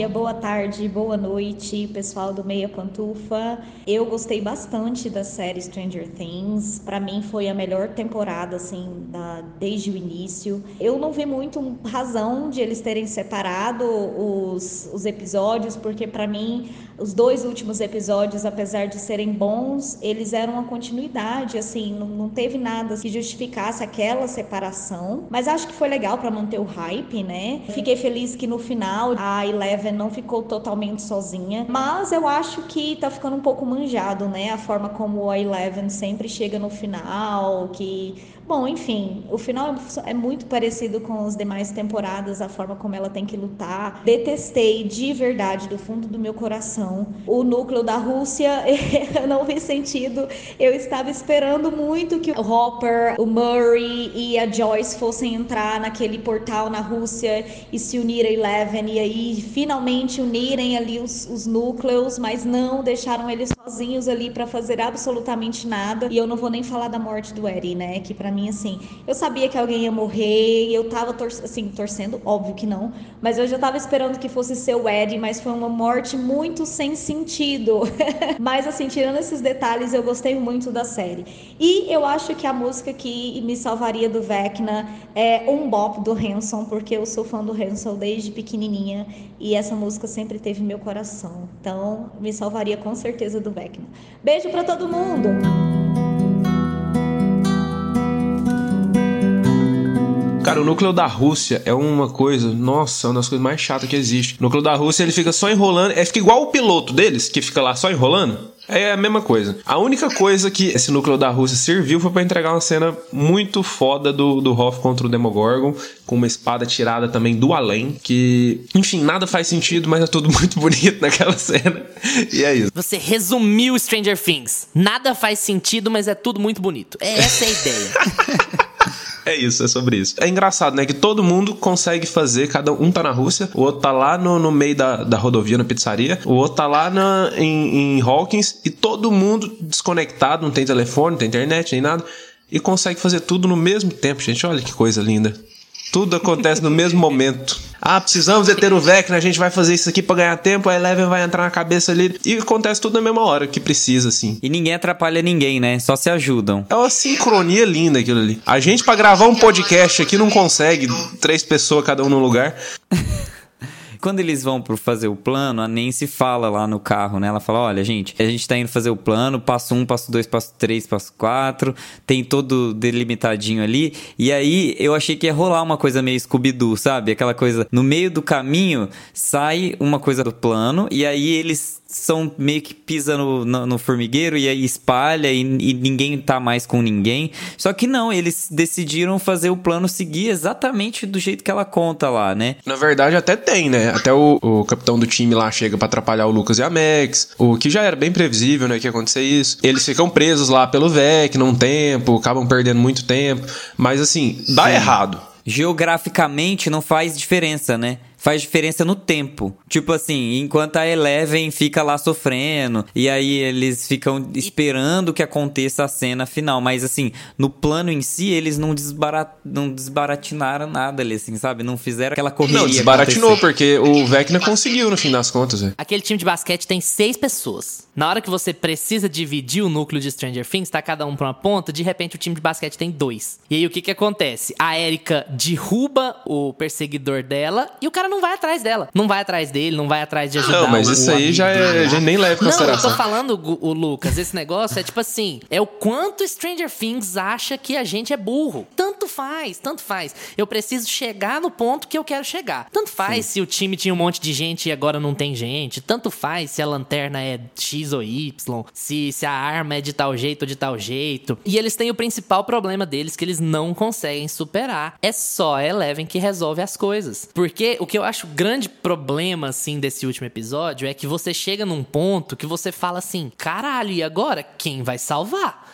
dia, boa tarde, boa noite, pessoal do Meia Pantufa. Eu gostei bastante da série Stranger Things. Para mim foi a melhor temporada assim da, desde o início. Eu não vi muito razão de eles terem separado os, os episódios, porque para mim os dois últimos episódios, apesar de serem bons, eles eram uma continuidade, assim, não, não teve nada que justificasse aquela separação. Mas acho que foi legal para manter o hype, né? Fiquei feliz que no final a Eleven não ficou totalmente sozinha, mas eu acho que tá ficando um pouco manjado, né? A forma como a Eleven sempre chega no final, que Bom, enfim, o final é muito parecido com as demais temporadas, a forma como ela tem que lutar. Detestei de verdade, do fundo do meu coração, o núcleo da Rússia. Eu não vi sentido. Eu estava esperando muito que o Hopper, o Murray e a Joyce fossem entrar naquele portal na Rússia e se unir a Eleven e aí finalmente unirem ali os, os núcleos, mas não deixaram eles sozinhos ali para fazer absolutamente nada. E eu não vou nem falar da morte do Eddie, né? Que para mim assim. Eu sabia que alguém ia morrer, eu tava tor assim, torcendo, óbvio que não, mas eu já tava esperando que fosse ser o Ed, mas foi uma morte muito sem sentido. mas, assim, tirando esses detalhes, eu gostei muito da série. E eu acho que a música que me salvaria do Vecna é Um Bop do Hanson, porque eu sou fã do Hanson desde pequenininha e essa música sempre teve meu coração. Então, me salvaria com certeza do Vecna. Beijo para todo mundo! Cara, o núcleo da Rússia é uma coisa, nossa, uma das coisas mais chatas que existe. O núcleo da Rússia, ele fica só enrolando, é fica igual o piloto deles, que fica lá só enrolando. É a mesma coisa. A única coisa que esse núcleo da Rússia serviu foi para entregar uma cena muito foda do, do Hoff contra o Demogorgon, com uma espada tirada também do além, que, enfim, nada faz sentido, mas é tudo muito bonito naquela cena. E é isso. Você resumiu Stranger Things. Nada faz sentido, mas é tudo muito bonito. É essa é a ideia. É isso, é sobre isso. É engraçado, né? Que todo mundo consegue fazer, cada um tá na Rússia, o outro tá lá no, no meio da, da rodovia, na pizzaria, o outro tá lá na, em, em Hawkins, e todo mundo desconectado, não tem telefone, não tem internet, nem nada, e consegue fazer tudo no mesmo tempo, gente. Olha que coisa linda. Tudo acontece no mesmo momento. Ah, precisamos deter o Vecna, a gente vai fazer isso aqui pra ganhar tempo, a Eleven vai entrar na cabeça ali. E acontece tudo na mesma hora que precisa, assim. E ninguém atrapalha ninguém, né? Só se ajudam. É uma sincronia linda aquilo ali. A gente, pra gravar um podcast aqui, não consegue três pessoas cada um no lugar. Quando eles vão pro fazer o plano, a Nancy fala lá no carro, né? Ela fala: olha, gente, a gente tá indo fazer o plano, passo um, passo dois, passo três, passo quatro, tem todo delimitadinho ali. E aí eu achei que ia rolar uma coisa meio Scooby-Doo, sabe? Aquela coisa, no meio do caminho sai uma coisa do plano, e aí eles são meio que pisa no, no, no formigueiro e aí espalha e, e, ninguém tá mais com ninguém. Só que não, eles decidiram fazer o plano seguir exatamente do jeito que ela conta lá, né? Na verdade, até tem, né? Até o, o capitão do time lá chega para atrapalhar o Lucas e a Max, o que já era bem previsível, né? Que ia acontecer isso. Eles ficam presos lá pelo VEC num tempo, acabam perdendo muito tempo. Mas assim, dá Sim. errado. Geograficamente não faz diferença, né? Faz diferença no tempo. Tipo assim, enquanto a Eleven fica lá sofrendo, e aí eles ficam esperando que aconteça a cena final. Mas assim, no plano em si, eles não, desbarat... não desbaratinaram nada ali, assim, sabe? Não fizeram aquela correria. Não, desbaratinou, porque o Vecna conseguiu no fim das contas, velho. Aquele time de basquete tem seis pessoas. Na hora que você precisa dividir o núcleo de Stranger Things, tá cada um pra uma ponta, de repente o time de basquete tem dois. E aí o que que acontece? A Erika derruba o perseguidor dela e o cara não vai atrás dela. Não vai atrás dele, não vai atrás de ajudar Não, mas o, isso aí já, é, já nem leva em consideração. Não, eu tô falando, o Lucas, esse negócio é tipo assim, é o quanto Stranger Things acha que a gente é burro. Tanto faz, tanto faz. Eu preciso chegar no ponto que eu quero chegar. Tanto faz Sim. se o time tinha um monte de gente e agora não tem gente. Tanto faz se a lanterna é X ou Y, se, se a arma é de tal jeito ou de tal jeito. E eles têm o principal problema deles que eles não conseguem superar. É só a Eleven que resolve as coisas. Porque o que eu acho grande problema, assim, desse último episódio é que você chega num ponto que você fala assim: caralho, e agora quem vai salvar?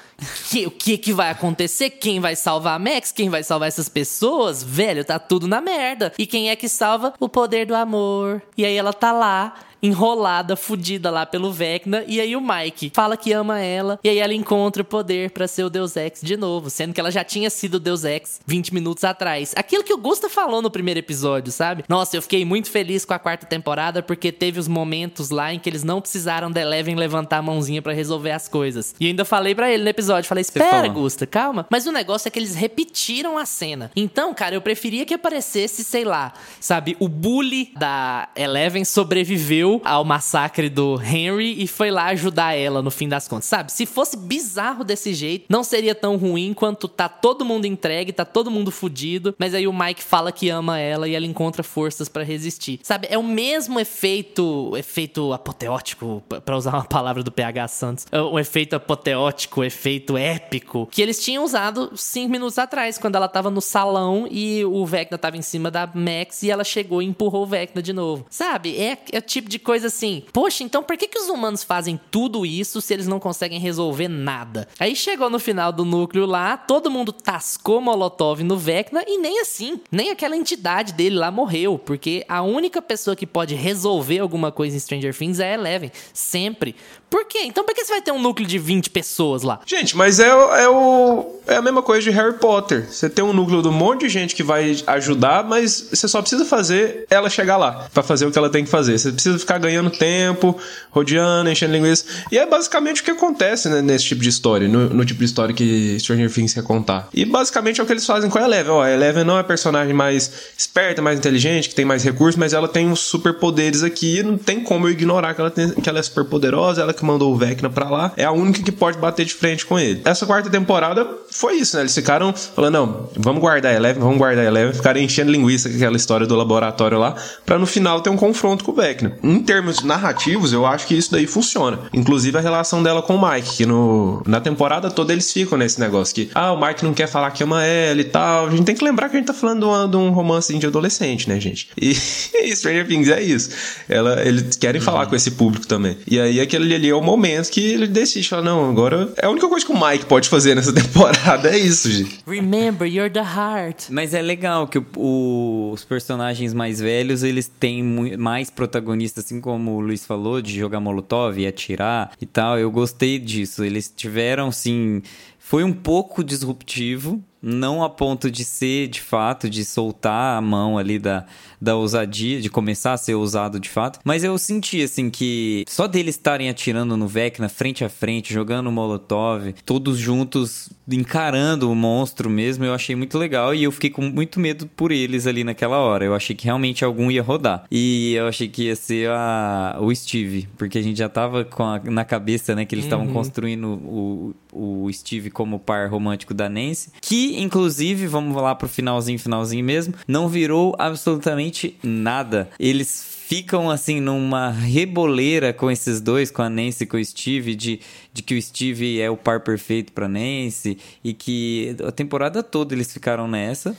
Que, o que que vai acontecer? Quem vai salvar a Max? Quem vai salvar essas pessoas? Velho, tá tudo na merda. E quem é que salva? O poder do amor. E aí ela tá lá, enrolada, fudida lá pelo Vecna. E aí o Mike fala que ama ela. E aí ela encontra o poder para ser o Deus Ex de novo. Sendo que ela já tinha sido Deus Ex 20 minutos atrás. Aquilo que o Gusta falou no primeiro episódio, sabe? Nossa, eu fiquei muito feliz com a quarta temporada porque teve os momentos lá em que eles não precisaram da Eleven levantar a mãozinha para resolver as coisas. E ainda falei para ele no episódio, falei, espera, Gusta, calma. Mas o negócio é que eles repetiram a cena. Então, cara, eu preferia que aparecesse, sei lá, sabe, o bully da Eleven sobreviveu ao massacre do Henry e foi lá ajudar ela no fim das contas, sabe? Se fosse bizarro desse jeito, não seria tão ruim quanto tá todo mundo entregue, tá todo mundo fudido, mas aí o Mike fala que ama ela e ela encontra forças para resistir. Sabe? É o mesmo efeito, efeito apoteótico, para usar uma palavra do PH Santos, é o efeito apoteótico, o efeito épico que eles tinham usado cinco minutos atrás, quando ela tava no salão e o Vecna tava em cima da Max e ela chegou e empurrou o Vecna de novo. Sabe? É, é o tipo de coisa assim, poxa, então por que, que os humanos fazem tudo isso se eles não conseguem resolver nada? Aí chegou no final do núcleo lá, todo mundo tascou Molotov no Vecna e nem assim, nem aquela entidade dele lá morreu, porque a única pessoa que pode resolver alguma coisa em Stranger Things é Eleven, sempre. Por quê? Então por que você vai ter um núcleo de 20 pessoas lá? Gente, mas é, é, o, é a mesma coisa de Harry Potter. Você tem um núcleo de um monte de gente que vai ajudar, mas você só precisa fazer ela chegar lá para fazer o que ela tem que fazer. Você precisa ficar ganhando tempo, rodeando, enchendo linguiça. E é basicamente o que acontece né, nesse tipo de história, no, no, tipo de história que Stranger Things quer contar. E basicamente é o que eles fazem com a Eleven. Ó, a Eleven não é a personagem mais esperta, mais inteligente, que tem mais recursos, mas ela tem uns superpoderes aqui. Não tem como eu ignorar que ela, tem, que ela é super poderosa, ela que mandou o Vecna pra lá, é a única que pode bater de frente com ele. Essa quarta temporada foi isso, né? Eles ficaram falando, não, vamos guardar a Eleven, vamos guardar a Eleven, ficaram enchendo linguiça com aquela história do laboratório lá, pra no final ter um confronto com o Vecna. Em termos narrativos, eu acho que isso daí funciona. Inclusive a relação dela com o Mike, que no, na temporada toda eles ficam nesse negócio que, ah, o Mike não quer falar que ama ela e tal. A gente tem que lembrar que a gente tá falando de, uma, de um romance de adolescente, né, gente? E, e Stranger Things é isso. Ela, eles querem uhum. falar com esse público também. E aí aquele ali é o momento que ele decide, fala, não, agora é a única coisa que o Mike pode fazer nessa temporada, é isso, gente. Remember, you're the heart. Mas é legal que o, o, os personagens mais velhos, eles têm mais protagonistas, assim como o Luiz falou, de jogar molotov e atirar e tal. Eu gostei disso. Eles tiveram, sim... Foi um pouco disruptivo, Não a ponto de ser, de fato, de soltar a mão ali da, da ousadia, de começar a ser ousado de fato. Mas eu senti, assim, que só deles estarem atirando no Vecna frente a frente, jogando Molotov, todos juntos encarando o monstro mesmo, eu achei muito legal e eu fiquei com muito medo por eles ali naquela hora. Eu achei que realmente algum ia rodar. E eu achei que ia ser a, o Steve, porque a gente já tava com a, na cabeça, né, que eles estavam uhum. construindo o, o Steve como par romântico da Nancy, que inclusive, vamos lá pro finalzinho, finalzinho mesmo, não virou absolutamente nada. Eles ficam assim numa reboleira com esses dois, com a Nancy e com o Steve, de, de que o Steve é o par perfeito pra Nancy e que a temporada toda eles ficaram nessa.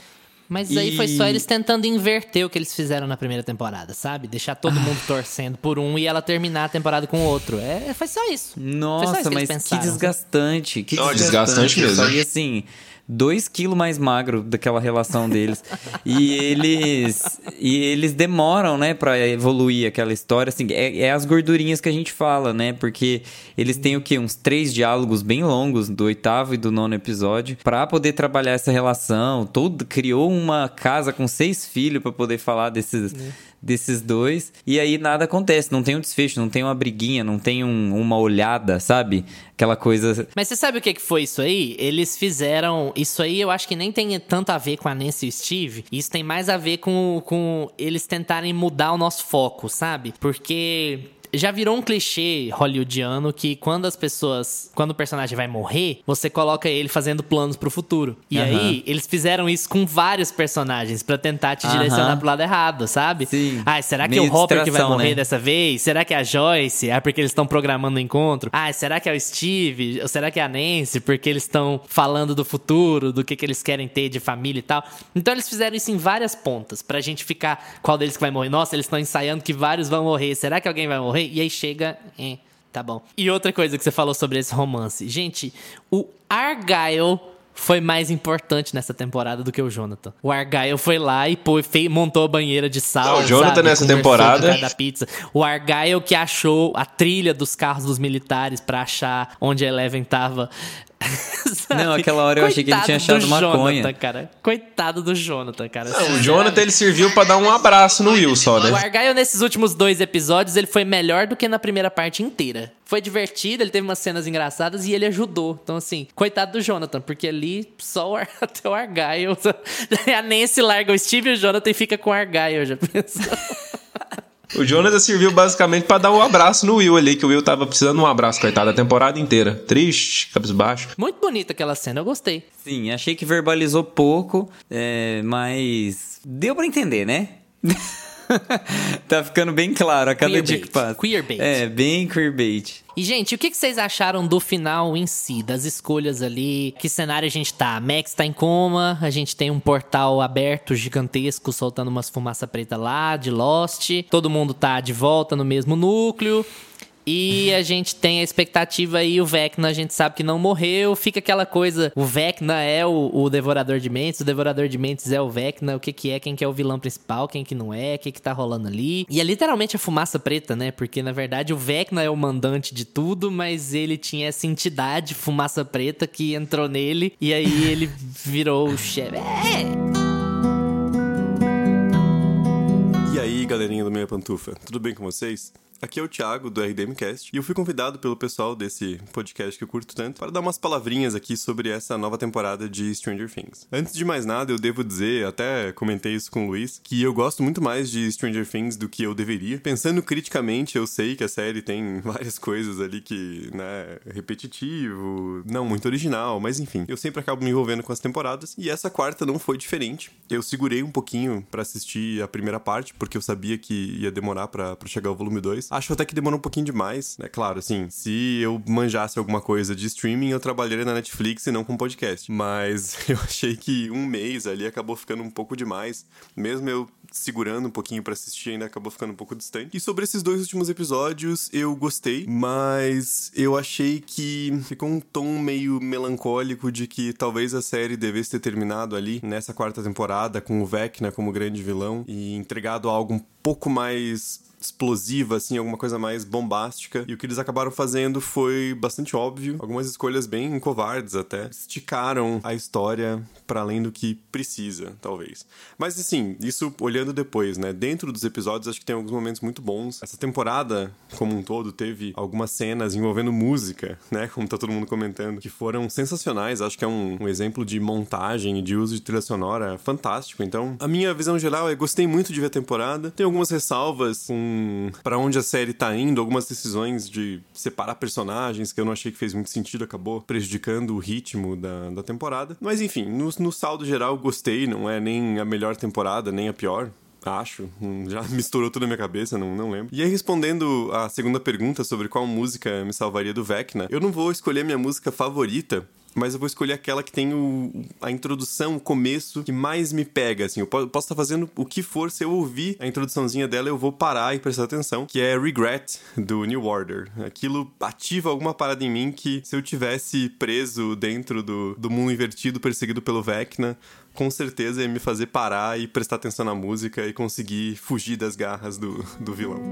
Mas e... aí foi só eles tentando inverter o que eles fizeram na primeira temporada, sabe? Deixar todo mundo torcendo por um e ela terminar a temporada com o outro. É, foi só isso. Nossa, só isso que mas que desgastante. Que Não, desgastante, desgastante mesmo. E assim, dois quilos mais magro daquela relação deles. e eles e eles demoram, né, para evoluir aquela história. Assim, é, é, as gordurinhas que a gente fala, né? Porque eles têm o quê? Uns três diálogos bem longos do oitavo e do nono episódio para poder trabalhar essa relação. Todo criou uma casa com seis filhos para poder falar desses. É desses dois. E aí nada acontece, não tem um desfecho, não tem uma briguinha, não tem um, uma olhada, sabe? Aquela coisa. Mas você sabe o que, foi isso aí? Eles fizeram. Isso aí eu acho que nem tem tanto a ver com a Nancy e Steve. Isso tem mais a ver com, com eles tentarem mudar o nosso foco, sabe? Porque já virou um clichê hollywoodiano que quando as pessoas. Quando o personagem vai morrer, você coloca ele fazendo planos pro futuro. E uhum. aí, eles fizeram isso com vários personagens para tentar te direcionar uhum. pro lado errado, sabe? Sim. Ah, será que é o Hopper que vai morrer né? dessa vez? Será que é a Joyce? Ah, porque eles estão programando o encontro. Ah, será que é o Steve? Ou será que é a Nancy? Porque eles estão falando do futuro, do que, que eles querem ter de família e tal. Então eles fizeram isso em várias pontas, pra gente ficar qual deles que vai morrer. Nossa, eles estão ensaiando que vários vão morrer. Será que alguém vai morrer? Morrer, e aí chega. É, tá bom. E outra coisa que você falou sobre esse romance. Gente, o Argyle foi mais importante nessa temporada do que o Jonathan. O Argyle foi lá e pô, fei, montou a banheira de sal. Não, o Jonathan sabe, nessa temporada. Da pizza. O Argyle que achou a trilha dos carros dos militares para achar onde a Eleven tava Não, aquela hora eu achei que ele tinha achado maconha. Jonathan, cara. Coitado do Jonathan, cara. Não, o Jonathan ele serviu para dar um abraço no Will só, né? O Argyle nesses últimos dois episódios ele foi melhor do que na primeira parte inteira. Foi divertido, ele teve umas cenas engraçadas e ele ajudou. Então, assim, coitado do Jonathan, porque ali só o, até o Argyle. A Nancy larga o Steve e o Jonathan fica com o Argyle, já pensou? O Jonathan serviu basicamente para dar um abraço no Will ali, que o Will tava precisando de um abraço, coitado, a temporada inteira. Triste, cabisbaixo. Muito bonita aquela cena, eu gostei. Sim, achei que verbalizou pouco, é, mas deu para entender, né? tá ficando bem claro a cada queer dia bait. que passa. Queerbait. É, bem queerbait. E, gente, o que vocês acharam do final em si, das escolhas ali? Que cenário a gente tá? A Max tá em coma, a gente tem um portal aberto gigantesco soltando umas fumaça preta lá de Lost. Todo mundo tá de volta no mesmo núcleo. E a gente tem a expectativa aí, o Vecna a gente sabe que não morreu, fica aquela coisa, o Vecna é o, o Devorador de Mentes, o Devorador de Mentes é o Vecna, o que que é, quem que é o vilão principal, quem que não é, o que que tá rolando ali. E é literalmente a fumaça preta, né? Porque na verdade o Vecna é o mandante de tudo, mas ele tinha essa entidade, fumaça preta, que entrou nele e aí ele virou o chefe. É! E aí, galerinha do Meia Pantufa, tudo bem com vocês? Aqui é o Thiago do RDMcast e eu fui convidado pelo pessoal desse podcast que eu curto tanto para dar umas palavrinhas aqui sobre essa nova temporada de Stranger Things. Antes de mais nada, eu devo dizer, até comentei isso com o Luiz, que eu gosto muito mais de Stranger Things do que eu deveria. Pensando criticamente, eu sei que a série tem várias coisas ali que, né, repetitivo, não muito original, mas enfim, eu sempre acabo me envolvendo com as temporadas e essa quarta não foi diferente. Eu segurei um pouquinho para assistir a primeira parte, porque eu sabia que ia demorar para chegar o volume 2 Acho até que demorou um pouquinho demais, né? Claro, assim, se eu manjasse alguma coisa de streaming, eu trabalharia na Netflix e não com podcast. Mas eu achei que um mês ali acabou ficando um pouco demais, mesmo eu segurando um pouquinho para assistir, ainda acabou ficando um pouco distante. E sobre esses dois últimos episódios, eu gostei, mas eu achei que ficou um tom meio melancólico de que talvez a série devesse ter terminado ali nessa quarta temporada com o Vecna como grande vilão e entregado algo um pouco mais explosiva, assim, alguma coisa mais bombástica. E o que eles acabaram fazendo foi bastante óbvio, algumas escolhas bem covardes até. Esticaram a história para além do que precisa, talvez. Mas assim, isso olhando depois, né? Dentro dos episódios, acho que tem alguns momentos muito bons. Essa temporada, como um todo, teve algumas cenas envolvendo música, né? Como tá todo mundo comentando, que foram sensacionais. Acho que é um, um exemplo de montagem e de uso de trilha sonora fantástico. Então, a minha visão geral é gostei muito de ver a temporada. Tem algumas ressalvas com para onde a série tá indo, algumas decisões de separar personagens que eu não achei que fez muito sentido, acabou prejudicando o ritmo da, da temporada. Mas enfim, no, no saldo geral gostei, não é nem a melhor temporada, nem a pior. Acho, hum, já misturou tudo na minha cabeça, não, não lembro. E aí, respondendo a segunda pergunta sobre qual música me salvaria do Vecna, eu não vou escolher minha música favorita, mas eu vou escolher aquela que tem o, a introdução, o começo que mais me pega, assim. Eu posso estar fazendo o que for, se eu ouvir a introduçãozinha dela, eu vou parar e prestar atenção, que é Regret, do New Order. Aquilo ativa alguma parada em mim que se eu tivesse preso dentro do, do mundo invertido, perseguido pelo Vecna, com certeza ia me fazer parar e prestar atenção na música e conseguir fugir das garras do, do vilão.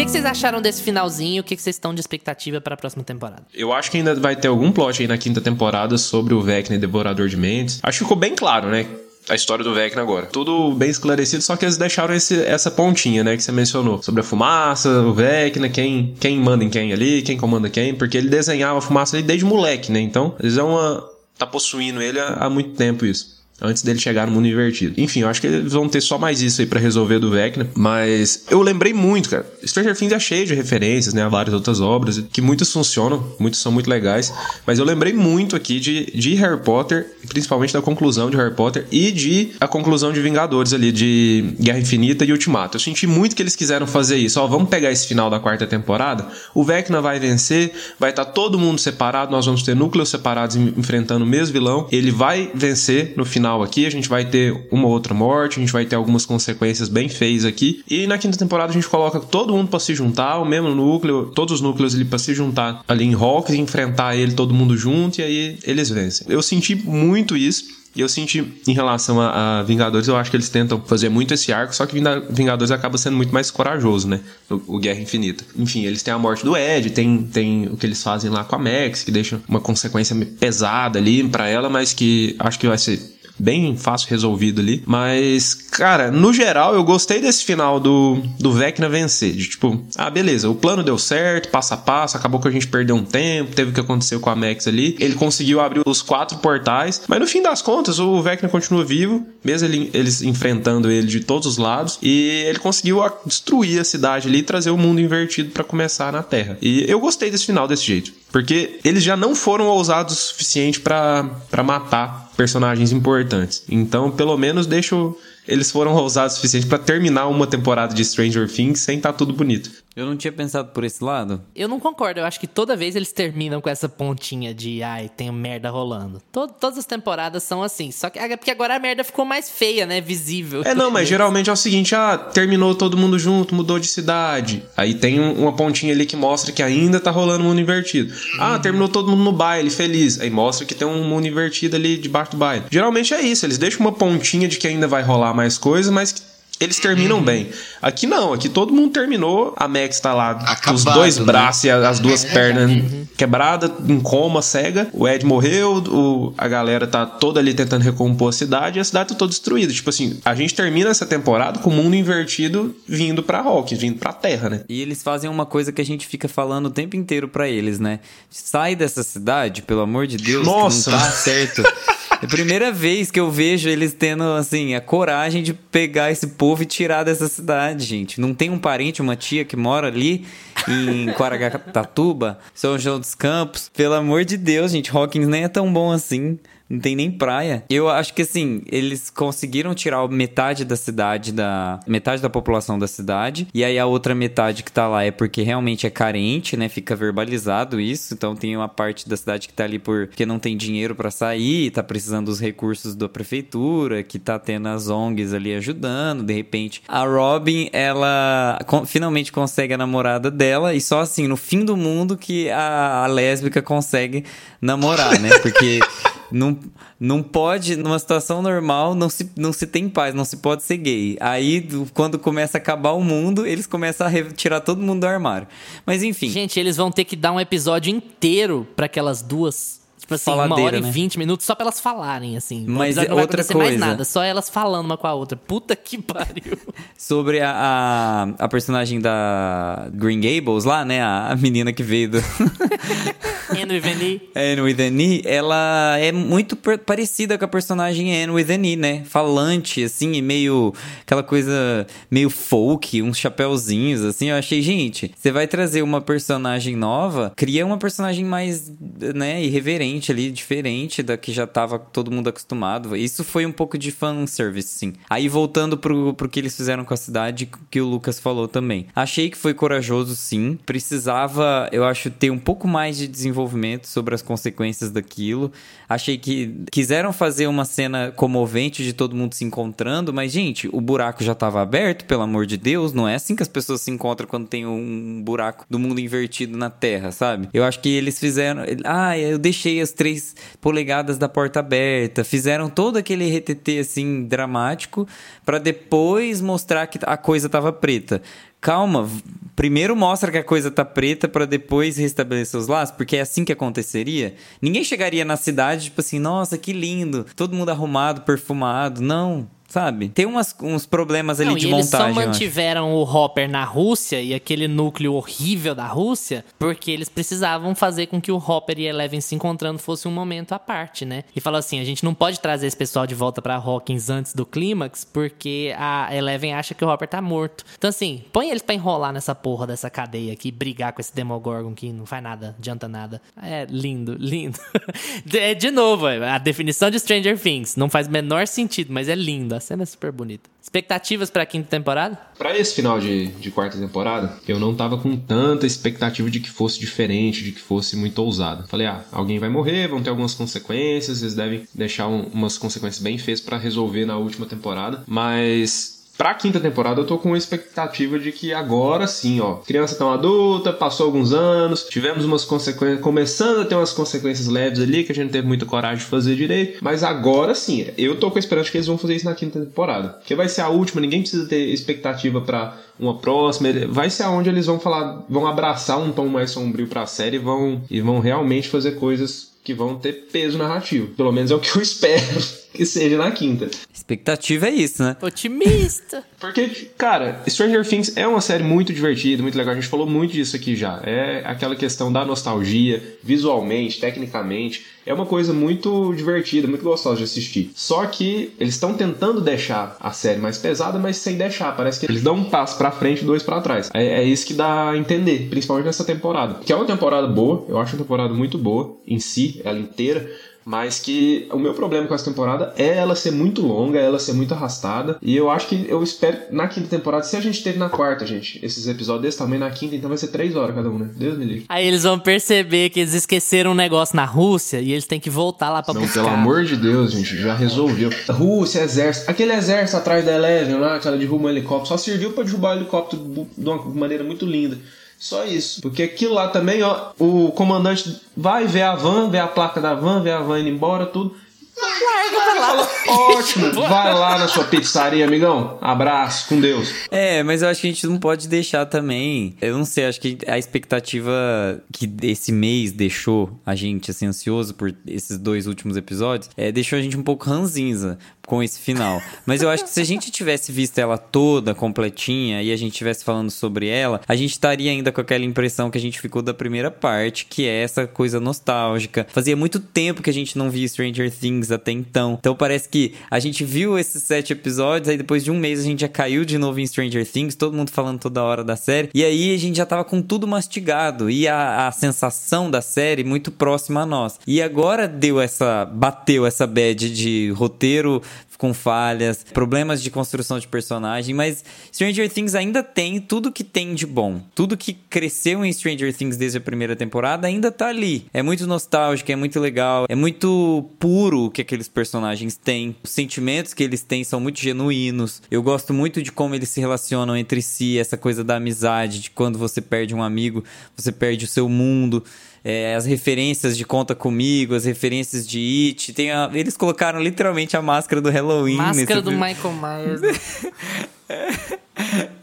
Que, que, vocês acharam desse finalzinho? O que, que vocês estão de expectativa para a próxima temporada? Eu acho que ainda vai ter algum plot aí na quinta temporada sobre o Vecna Devorador de Mentes. Acho que ficou bem claro, né? a história do Vecna agora. Tudo bem esclarecido, só que eles deixaram esse, essa pontinha, né, que você mencionou. Sobre a fumaça, o Vecna, quem, quem manda em quem ali, quem comanda quem, porque ele desenhava a fumaça ali desde moleque, né? Então, eles vão uma, tá possuindo ele há, há muito tempo isso antes dele chegar no mundo invertido. Enfim, eu acho que eles vão ter só mais isso aí para resolver do Vecna, mas eu lembrei muito, cara. Stranger Things é cheio de referências, né, a várias outras obras que muitas funcionam, muitas são muito legais, mas eu lembrei muito aqui de, de Harry Potter, principalmente da conclusão de Harry Potter e de a conclusão de Vingadores ali de Guerra Infinita e Ultimato. Eu senti muito que eles quiseram fazer isso. Ó, vamos pegar esse final da quarta temporada, o Vecna vai vencer, vai estar tá todo mundo separado, nós vamos ter núcleos separados enfrentando o mesmo vilão, ele vai vencer no final final aqui, a gente vai ter uma outra morte, a gente vai ter algumas consequências bem feias aqui. E na quinta temporada a gente coloca todo mundo para se juntar, o mesmo núcleo, todos os núcleos ali para se juntar ali em Hawks, enfrentar ele todo mundo junto e aí eles vencem. Eu senti muito isso. E eu senti em relação a, a, Vingadores, eu acho que eles tentam fazer muito esse arco, só que Vingadores acaba sendo muito mais corajoso, né? O, o, Guerra Infinita. Enfim, eles têm a morte do Ed, tem, tem o que eles fazem lá com a Max, que deixa uma consequência pesada ali para ela, mas que acho que vai ser bem fácil resolvido ali. Mas, cara, no geral, eu gostei desse final do, do Vecna vencer. De tipo, ah, beleza, o plano deu certo, passo a passo, acabou que a gente perdeu um tempo, teve o que aconteceu com a Max ali. Ele conseguiu abrir os quatro portais, mas no fim das contas, o Vecna continua vivo, mesmo ele, eles enfrentando ele de todos os lados, e ele conseguiu destruir a cidade ali e trazer o mundo invertido para começar na Terra. E eu gostei desse final desse jeito. Porque eles já não foram ousados o suficiente para matar personagens importantes. Então, pelo menos, deixo eles foram ousados o suficiente para terminar uma temporada de Stranger Things sem estar tá tudo bonito. Eu não tinha pensado por esse lado. Eu não concordo. Eu acho que toda vez eles terminam com essa pontinha de ai, tem merda rolando. Todo, todas as temporadas são assim. Só que é porque agora a merda ficou mais feia, né? Visível. É, não, mas geralmente é o seguinte: ah, terminou todo mundo junto, mudou de cidade. Aí tem um, uma pontinha ali que mostra que ainda tá rolando mundo invertido. Ah, terminou todo mundo no baile, feliz. Aí mostra que tem um mundo invertido ali debaixo do baile. Geralmente é isso, eles deixam uma pontinha de que ainda vai rolar mais coisa, mas que eles terminam uhum. bem. Aqui não, aqui todo mundo terminou. A Max tá lá com os dois né? braços e as duas pernas uhum. quebradas, em coma, cega. O Ed morreu, o, a galera tá toda ali tentando recompor a cidade e a cidade tá toda destruída. Tipo assim, a gente termina essa temporada com o mundo invertido vindo pra Rock, vindo pra Terra, né? E eles fazem uma coisa que a gente fica falando o tempo inteiro para eles, né? Sai dessa cidade, pelo amor de Deus, Nossa. que não tá certo. É a primeira vez que eu vejo eles tendo, assim, a coragem de pegar esse povo e tirar dessa cidade, gente. Não tem um parente, uma tia que mora ali em Guaragatuba, São João dos Campos. Pelo amor de Deus, gente, Hawkins nem é tão bom assim. Não tem nem praia. Eu acho que assim, eles conseguiram tirar metade da cidade, da metade da população da cidade, e aí a outra metade que tá lá é porque realmente é carente, né? Fica verbalizado isso. Então tem uma parte da cidade que tá ali porque não tem dinheiro para sair, tá precisando dos recursos da prefeitura, que tá tendo as ONGs ali ajudando. De repente, a Robin, ela finalmente consegue a namorada dela, e só assim, no fim do mundo, que a, a lésbica consegue namorar, né? Porque. Não, não pode, numa situação normal, não se, não se tem paz, não se pode ser gay. Aí, quando começa a acabar o mundo, eles começam a tirar todo mundo do armário. Mas enfim. Gente, eles vão ter que dar um episódio inteiro para aquelas duas Tipo assim, Faladeira, uma hora e né? vinte minutos só pra elas falarem, assim. Mas não vai outra coisa. mais nada, só elas falando uma com a outra. Puta que pariu. Sobre a, a, a personagem da Green Gables lá, né? A, menina que veio do. Anne with an E. Anne with an E, ela é muito parecida com a personagem Anne with an E, né? Falante, assim, e meio. aquela coisa meio folk, uns chapéuzinhos, assim. Eu achei, gente, você vai trazer uma personagem nova, cria uma personagem mais, né, irreverente ali, diferente da que já tava todo mundo acostumado. Isso foi um pouco de fanservice, sim. Aí voltando pro, pro que eles fizeram com a cidade, que o Lucas falou também. Achei que foi corajoso, sim. Precisava, eu acho, ter um pouco mais de desenvolvimento sobre as consequências daquilo. Achei que quiseram fazer uma cena comovente de todo mundo se encontrando, mas, gente, o buraco já tava aberto, pelo amor de Deus. Não é assim que as pessoas se encontram quando tem um buraco do mundo invertido na Terra, sabe? Eu acho que eles fizeram. Ah, eu deixei as três polegadas da porta aberta, fizeram todo aquele RTT assim dramático para depois mostrar que a coisa tava preta. Calma, primeiro mostra que a coisa tá preta para depois restabelecer os laços, porque é assim que aconteceria. Ninguém chegaria na cidade tipo assim, nossa, que lindo, todo mundo arrumado, perfumado. Não, sabe? Tem umas, uns problemas ali Não, de e montagem. Eles só mantiveram o Hopper na Rússia e aquele núcleo horrível da Rússia porque eles precisavam fazer com que o Hopper e Eleven se encontrando fosse um momento à parte, né? E falou assim: a gente não pode trazer esse pessoal de volta pra Hawkins antes do clímax porque a Eleven acha que o Hopper tá morto. Então, assim, põe eles pra enrolar nessa porra dessa cadeia aqui, brigar com esse Demogorgon que não faz nada, adianta nada. É lindo, lindo. é, de novo, a definição de Stranger Things não faz menor sentido, mas é lindo a cena é super bonita. Expectativas para a quinta temporada? Para esse final de, de quarta temporada, eu não tava com tanta expectativa de que fosse diferente, de que fosse muito ousado. Falei, ah, alguém vai morrer, vão ter algumas consequências, eles devem deixar um, umas consequências bem feias para resolver na última temporada, mas Pra quinta temporada eu tô com a expectativa de que agora sim, ó, criança tão adulta, passou alguns anos, tivemos umas consequências, começando a ter umas consequências leves ali que a gente não teve muita coragem de fazer direito, mas agora sim, eu tô com a esperança que eles vão fazer isso na quinta temporada, porque vai ser a última, ninguém precisa ter expectativa para uma próxima, vai ser aonde eles vão falar, vão abraçar um tom mais sombrio para a série e vão e vão realmente fazer coisas que vão ter peso narrativo. Pelo menos é o que eu espero que seja na quinta. Expectativa é isso, né? Otimista. Porque, cara, Stranger Things é uma série muito divertida, muito legal. A gente falou muito disso aqui já. É aquela questão da nostalgia, visualmente, tecnicamente. É uma coisa muito divertida, muito gostosa de assistir. Só que eles estão tentando deixar a série mais pesada, mas sem deixar. Parece que eles dão um passo para frente e dois para trás. É, é, isso que dá a entender, principalmente nessa temporada. Que é uma temporada boa, eu acho uma temporada muito boa em si, ela inteira mas que o meu problema com essa temporada é ela ser muito longa, ela ser muito arrastada. E eu acho que eu espero na quinta temporada, se a gente teve na quarta, gente, esses episódios desse tamanho, na quinta, então vai ser três horas cada um, né? Deus me livre. Aí eles vão perceber que eles esqueceram um negócio na Rússia e eles têm que voltar lá pra Não, buscar. pelo amor de Deus, gente, já resolveu. Rússia, exército. Aquele exército atrás da Eleven lá, que ela derruba um helicóptero, só serviu para derrubar o helicóptero de uma maneira muito linda. Só isso. Porque aquilo lá também, ó, o comandante vai ver a van, vê a placa da van, vê a van indo embora, tudo. Larga pra lá. Ótimo. Vai lá na sua pizzaria, amigão. Abraço, com Deus. É, mas eu acho que a gente não pode deixar também. Eu não sei, acho que a expectativa que esse mês deixou a gente assim ansioso por esses dois últimos episódios, é, deixou a gente um pouco ranzinza com esse final. Mas eu acho que se a gente tivesse visto ela toda, completinha, e a gente tivesse falando sobre ela, a gente estaria ainda com aquela impressão que a gente ficou da primeira parte, que é essa coisa nostálgica. Fazia muito tempo que a gente não via Stranger Things até então. Então parece que a gente viu esses sete episódios, aí depois de um mês a gente já caiu de novo em Stranger Things, todo mundo falando toda hora da série. E aí a gente já tava com tudo mastigado e a, a sensação da série muito próxima a nós. E agora deu essa. bateu essa bad de roteiro com falhas, problemas de construção de personagem, mas Stranger Things ainda tem tudo que tem de bom. Tudo que cresceu em Stranger Things desde a primeira temporada ainda tá ali. É muito nostálgico, é muito legal, é muito puro o que aqueles personagens têm. Os sentimentos que eles têm são muito genuínos. Eu gosto muito de como eles se relacionam entre si, essa coisa da amizade, de quando você perde um amigo, você perde o seu mundo é, as referências de Conta Comigo, as referências de It. Tem a, eles colocaram literalmente a máscara do Halloween. Máscara do Michael Myers. Né?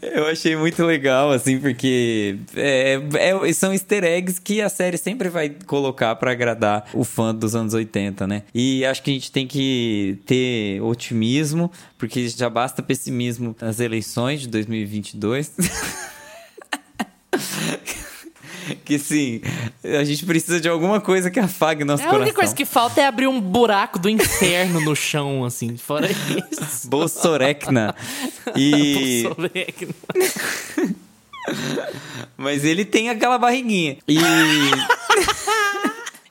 Eu achei muito legal, assim, porque é, é, são easter eggs que a série sempre vai colocar para agradar o fã dos anos 80, né? E acho que a gente tem que ter otimismo, porque já basta pessimismo nas eleições de 2022. que sim, a gente precisa de alguma coisa que afague nosso coração. A única coisa que falta é abrir um buraco do inferno no chão, assim, fora isso. Bolsorecna. E... Bolsorecna. Mas ele tem aquela barriguinha. E...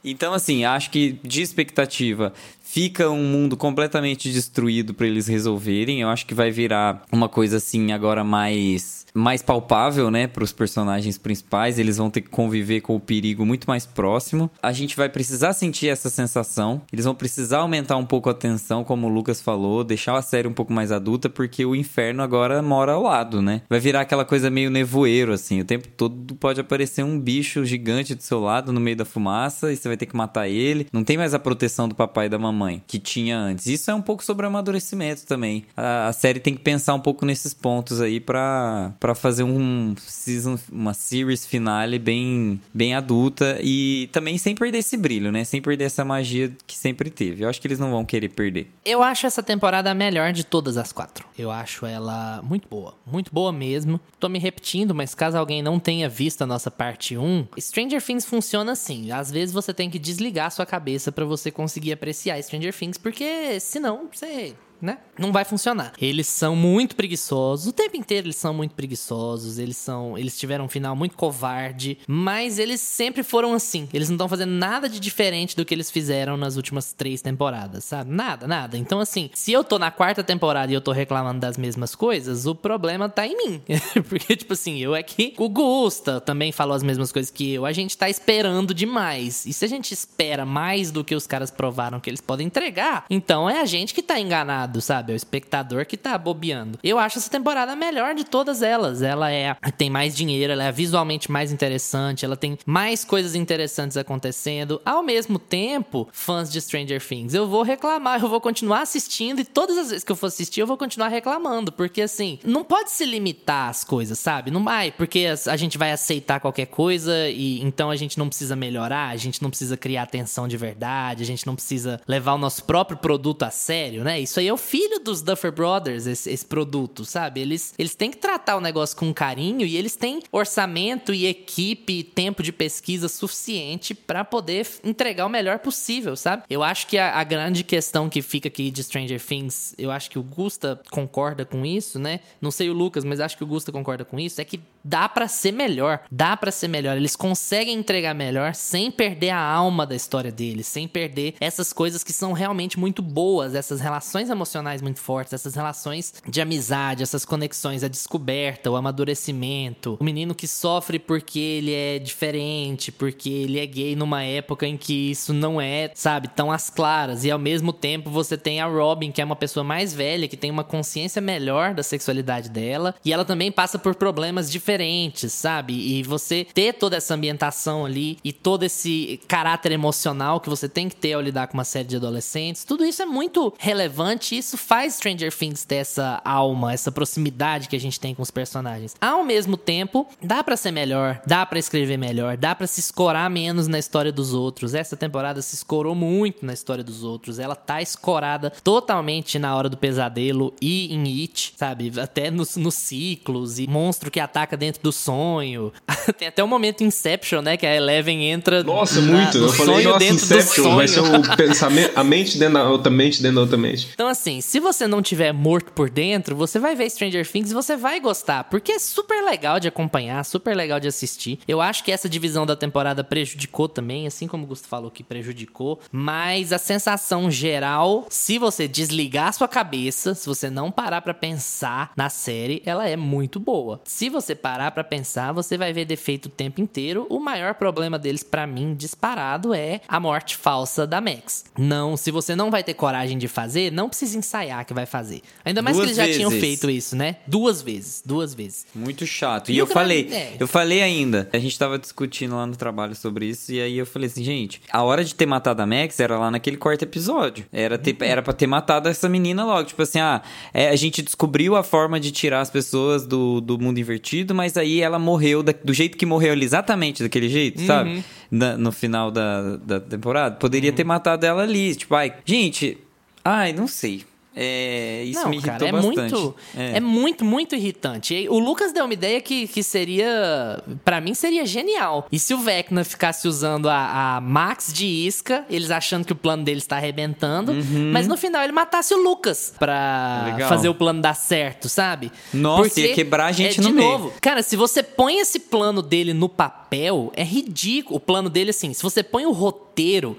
Então, assim, acho que de expectativa fica um mundo completamente destruído para eles resolverem. Eu acho que vai virar uma coisa assim agora mais mais palpável, né, para os personagens principais. Eles vão ter que conviver com o perigo muito mais próximo. A gente vai precisar sentir essa sensação. Eles vão precisar aumentar um pouco a tensão, como o Lucas falou, deixar a série um pouco mais adulta, porque o inferno agora mora ao lado, né? Vai virar aquela coisa meio nevoeiro, assim. O tempo todo pode aparecer um bicho gigante do seu lado no meio da fumaça e você vai ter que matar ele. Não tem mais a proteção do papai e da mamãe que tinha antes. Isso é um pouco sobre amadurecimento também. A, a série tem que pensar um pouco nesses pontos aí para para fazer um season, uma series finale bem, bem adulta e também sem perder esse brilho, né? Sem perder essa magia que sempre teve. Eu acho que eles não vão querer perder. Eu acho essa temporada a melhor de todas as quatro. Eu acho ela muito boa, muito boa mesmo. Tô me repetindo, mas caso alguém não tenha visto a nossa parte 1, Stranger Things funciona assim. Às vezes você tem que desligar a sua cabeça para você conseguir apreciar Stranger Things, porque senão você né? Não vai funcionar. Eles são muito preguiçosos, o tempo inteiro eles são muito preguiçosos, eles são, eles tiveram um final muito covarde, mas eles sempre foram assim. Eles não estão fazendo nada de diferente do que eles fizeram nas últimas três temporadas, sabe? Nada, nada. Então assim, se eu tô na quarta temporada e eu tô reclamando das mesmas coisas, o problema tá em mim. Porque tipo assim, eu é que o Gusta também falou as mesmas coisas que eu. A gente tá esperando demais. E se a gente espera mais do que os caras provaram que eles podem entregar, então é a gente que tá enganado sabe? É o espectador que tá bobeando. Eu acho essa temporada a melhor de todas elas. Ela é tem mais dinheiro, ela é visualmente mais interessante, ela tem mais coisas interessantes acontecendo. Ao mesmo tempo, fãs de Stranger Things, eu vou reclamar, eu vou continuar assistindo e todas as vezes que eu for assistir, eu vou continuar reclamando, porque assim, não pode se limitar às coisas, sabe? Não vai, porque a gente vai aceitar qualquer coisa e então a gente não precisa melhorar, a gente não precisa criar atenção de verdade, a gente não precisa levar o nosso próprio produto a sério, né? Isso aí eu o filho dos Duffer Brothers, esse, esse, produto, sabe? Eles, eles têm que tratar o negócio com carinho e eles têm orçamento e equipe e tempo de pesquisa suficiente para poder entregar o melhor possível, sabe? Eu acho que a, a, grande questão que fica aqui de Stranger Things, eu acho que o Gusta concorda com isso, né? Não sei o Lucas, mas acho que o Gusta concorda com isso, é que dá para ser melhor, dá para ser melhor. Eles conseguem entregar melhor sem perder a alma da história deles, sem perder essas coisas que são realmente muito boas, essas relações emocionais emocionais muito fortes, essas relações de amizade, essas conexões, a descoberta, o amadurecimento, o menino que sofre porque ele é diferente, porque ele é gay numa época em que isso não é, sabe, tão às claras. E ao mesmo tempo você tem a Robin, que é uma pessoa mais velha, que tem uma consciência melhor da sexualidade dela, e ela também passa por problemas diferentes, sabe? E você ter toda essa ambientação ali e todo esse caráter emocional que você tem que ter ao lidar com uma série de adolescentes, tudo isso é muito relevante isso faz Stranger Things ter essa alma, essa proximidade que a gente tem com os personagens. Ao mesmo tempo, dá para ser melhor, dá para escrever melhor, dá para se escorar menos na história dos outros. Essa temporada se escorou muito na história dos outros. Ela tá escorada totalmente na hora do pesadelo e em It, sabe? Até nos, nos ciclos e monstro que ataca dentro do sonho. tem até o um momento Inception, né? Que a Eleven entra. Nossa, na, muito. Eu falei, nossa, Inception vai ser o pensamento, a mente dentro da outra mente dentro da outra mente. Então, assim, se você não tiver morto por dentro, você vai ver Stranger Things e você vai gostar, porque é super legal de acompanhar, super legal de assistir. Eu acho que essa divisão da temporada prejudicou também, assim como o Gusto falou que prejudicou, mas a sensação geral, se você desligar a sua cabeça, se você não parar para pensar na série, ela é muito boa. Se você parar para pensar, você vai ver defeito o tempo inteiro. O maior problema deles para mim disparado é a morte falsa da Max. Não, se você não vai ter coragem de fazer, não precisa ensaiar que vai fazer. Ainda mais duas que eles vezes. já tinham feito isso, né? Duas vezes, duas vezes. Muito chato. E, e eu falei, é. eu falei ainda, a gente tava discutindo lá no trabalho sobre isso e aí eu falei assim, gente, a hora de ter matado a Max era lá naquele quarto episódio. Era ter, era para ter matado essa menina logo, tipo assim, ah, é, a gente descobriu a forma de tirar as pessoas do, do mundo invertido, mas aí ela morreu da, do jeito que morreu exatamente daquele jeito, uhum. sabe? Na, no final da, da temporada. Poderia uhum. ter matado ela ali, tipo, ai, gente, ai, não sei. É, isso não, me irritou cara, é bastante. Muito, é. é. muito, muito irritante. E o Lucas deu uma ideia que, que seria. para mim seria genial. E se o Vecna ficasse usando a, a, Max de isca, eles achando que o plano dele está arrebentando, uhum. mas no final ele matasse o Lucas pra Legal. fazer o plano dar certo, sabe? Nossa, Porque ia quebrar a gente é, no de meio. novo. Cara, se você põe esse plano dele no papel, é ridículo. O plano dele, assim, se você põe o roteiro,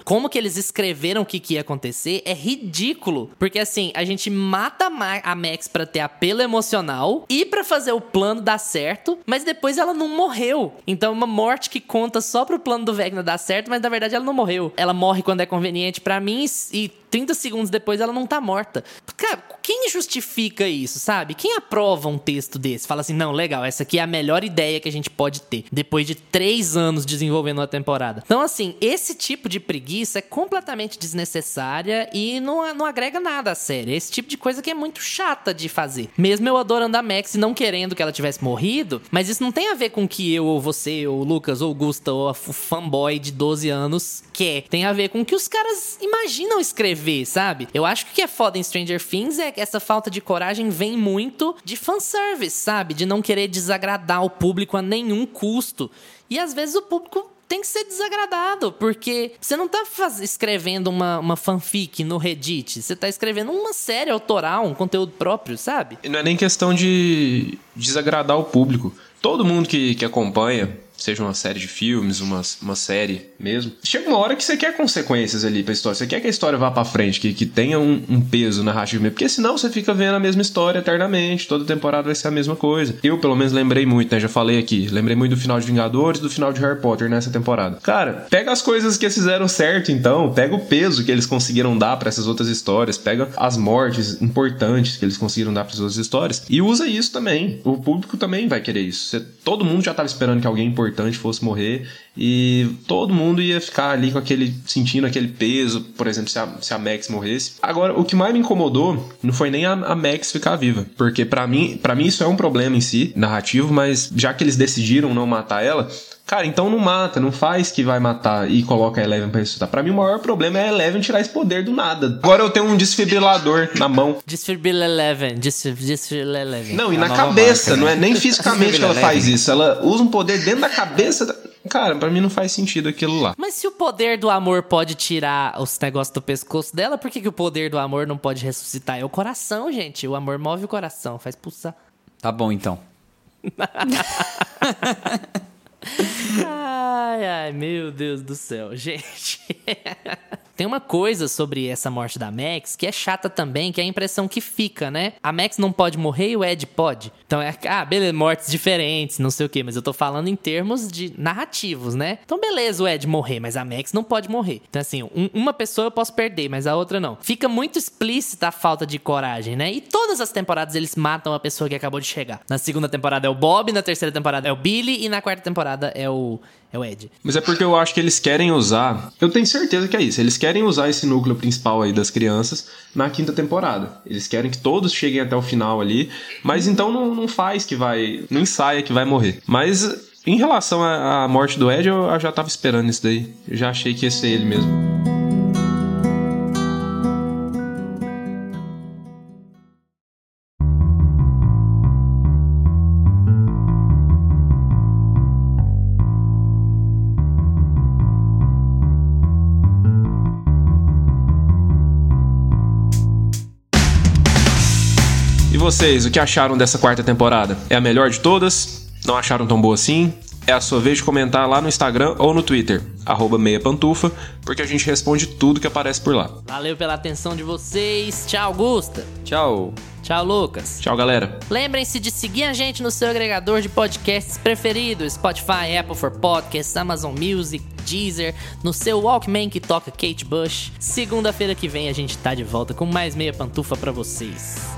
como que eles escreveram o que, que ia acontecer, é ridículo. Porque assim, a gente mata a Max para ter apelo emocional e para fazer o plano dar certo, mas depois ela não morreu. Então é uma morte que conta só pro plano do Vecna dar certo, mas na verdade ela não morreu. Ela morre quando é conveniente para mim e 30 segundos depois ela não tá morta. Cara, quem justifica isso, sabe? Quem aprova um texto desse? Fala assim, não, legal, essa aqui é a melhor ideia que a gente pode ter. Depois de três anos desenvolvendo uma temporada. Então, assim, esse tipo de preguiça é completamente desnecessária e não, não agrega nada à série. Esse tipo de coisa que é muito chata de fazer. Mesmo eu adorando a Max e não querendo que ela tivesse morrido, mas isso não tem a ver com que eu ou você, ou o Lucas, ou o Gusta, ou o fanboy de 12 anos quer. Tem a ver com que os caras imaginam escrever ver, sabe? Eu acho que o que é foda em Stranger Things é que essa falta de coragem vem muito de fanservice, sabe? De não querer desagradar o público a nenhum custo. E às vezes o público tem que ser desagradado, porque você não tá faz... escrevendo uma, uma fanfic no Reddit, você tá escrevendo uma série autoral, um conteúdo próprio, sabe? E não é nem questão de desagradar o público. Todo mundo que, que acompanha seja uma série de filmes, uma, uma série mesmo, chega uma hora que você quer consequências ali pra história. Você quer que a história vá pra frente, que, que tenha um, um peso narrativo. Porque senão você fica vendo a mesma história eternamente, toda temporada vai ser a mesma coisa. Eu, pelo menos, lembrei muito, né? Já falei aqui. Lembrei muito do final de Vingadores do final de Harry Potter nessa temporada. Cara, pega as coisas que eles fizeram certo, então. Pega o peso que eles conseguiram dar para essas outras histórias. Pega as mortes importantes que eles conseguiram dar para essas outras histórias. E usa isso também. O público também vai querer isso. Você, todo mundo já tava esperando que alguém importante importante fosse morrer e todo mundo ia ficar ali com aquele sentindo aquele peso, por exemplo, se a, se a Max morresse. Agora, o que mais me incomodou não foi nem a, a Max ficar viva, porque para mim, para mim isso é um problema em si, narrativo, mas já que eles decidiram não matar ela, Cara, então não mata, não faz que vai matar e coloca a Eleven pra ressuscitar. Pra mim, o maior problema é a Eleven tirar esse poder do nada. Agora eu tenho um desfibrilador na mão. Desfibrila Eleven, desfibrila Eleven. Não, e na cabeça, marca, não é nem fisicamente que ela faz isso. Ela usa um poder dentro da cabeça. Da... Cara, pra mim não faz sentido aquilo lá. Mas se o poder do amor pode tirar os negócios do pescoço dela, por que, que o poder do amor não pode ressuscitar? É o coração, gente. O amor move o coração, faz pulsar. Tá bom, então. ai, ai, meu Deus do céu, gente. Tem uma coisa sobre essa morte da Max que é chata também, que é a impressão que fica, né? A Max não pode morrer e o Ed pode. Então é, ah, beleza, mortes diferentes, não sei o quê, mas eu tô falando em termos de narrativos, né? Então beleza o Ed morrer, mas a Max não pode morrer. Então assim, um, uma pessoa eu posso perder, mas a outra não. Fica muito explícita a falta de coragem, né? E todas as temporadas eles matam a pessoa que acabou de chegar. Na segunda temporada é o Bob, na terceira temporada é o Billy e na quarta temporada é o, é o Ed. Mas é porque eu acho que eles querem usar. Eu tenho certeza que é isso. Eles querem usar esse núcleo principal aí das crianças na quinta temporada. Eles querem que todos cheguem até o final ali. Mas então não, não faz que vai. Não ensaia que vai morrer. Mas em relação à morte do Ed, eu já tava esperando isso daí. Eu já achei que ia ser ele mesmo. Vocês, o que acharam dessa quarta temporada? É a melhor de todas? Não acharam tão boa assim? É a sua vez de comentar lá no Instagram ou no Twitter, arroba meia pantufa, porque a gente responde tudo que aparece por lá. Valeu pela atenção de vocês. Tchau, Gusta. Tchau. Tchau, Lucas. Tchau, galera. Lembrem-se de seguir a gente no seu agregador de podcasts preferido: Spotify, Apple for Podcasts, Amazon Music, Deezer, no seu Walkman que toca Kate Bush. Segunda-feira que vem a gente tá de volta com mais meia pantufa pra vocês.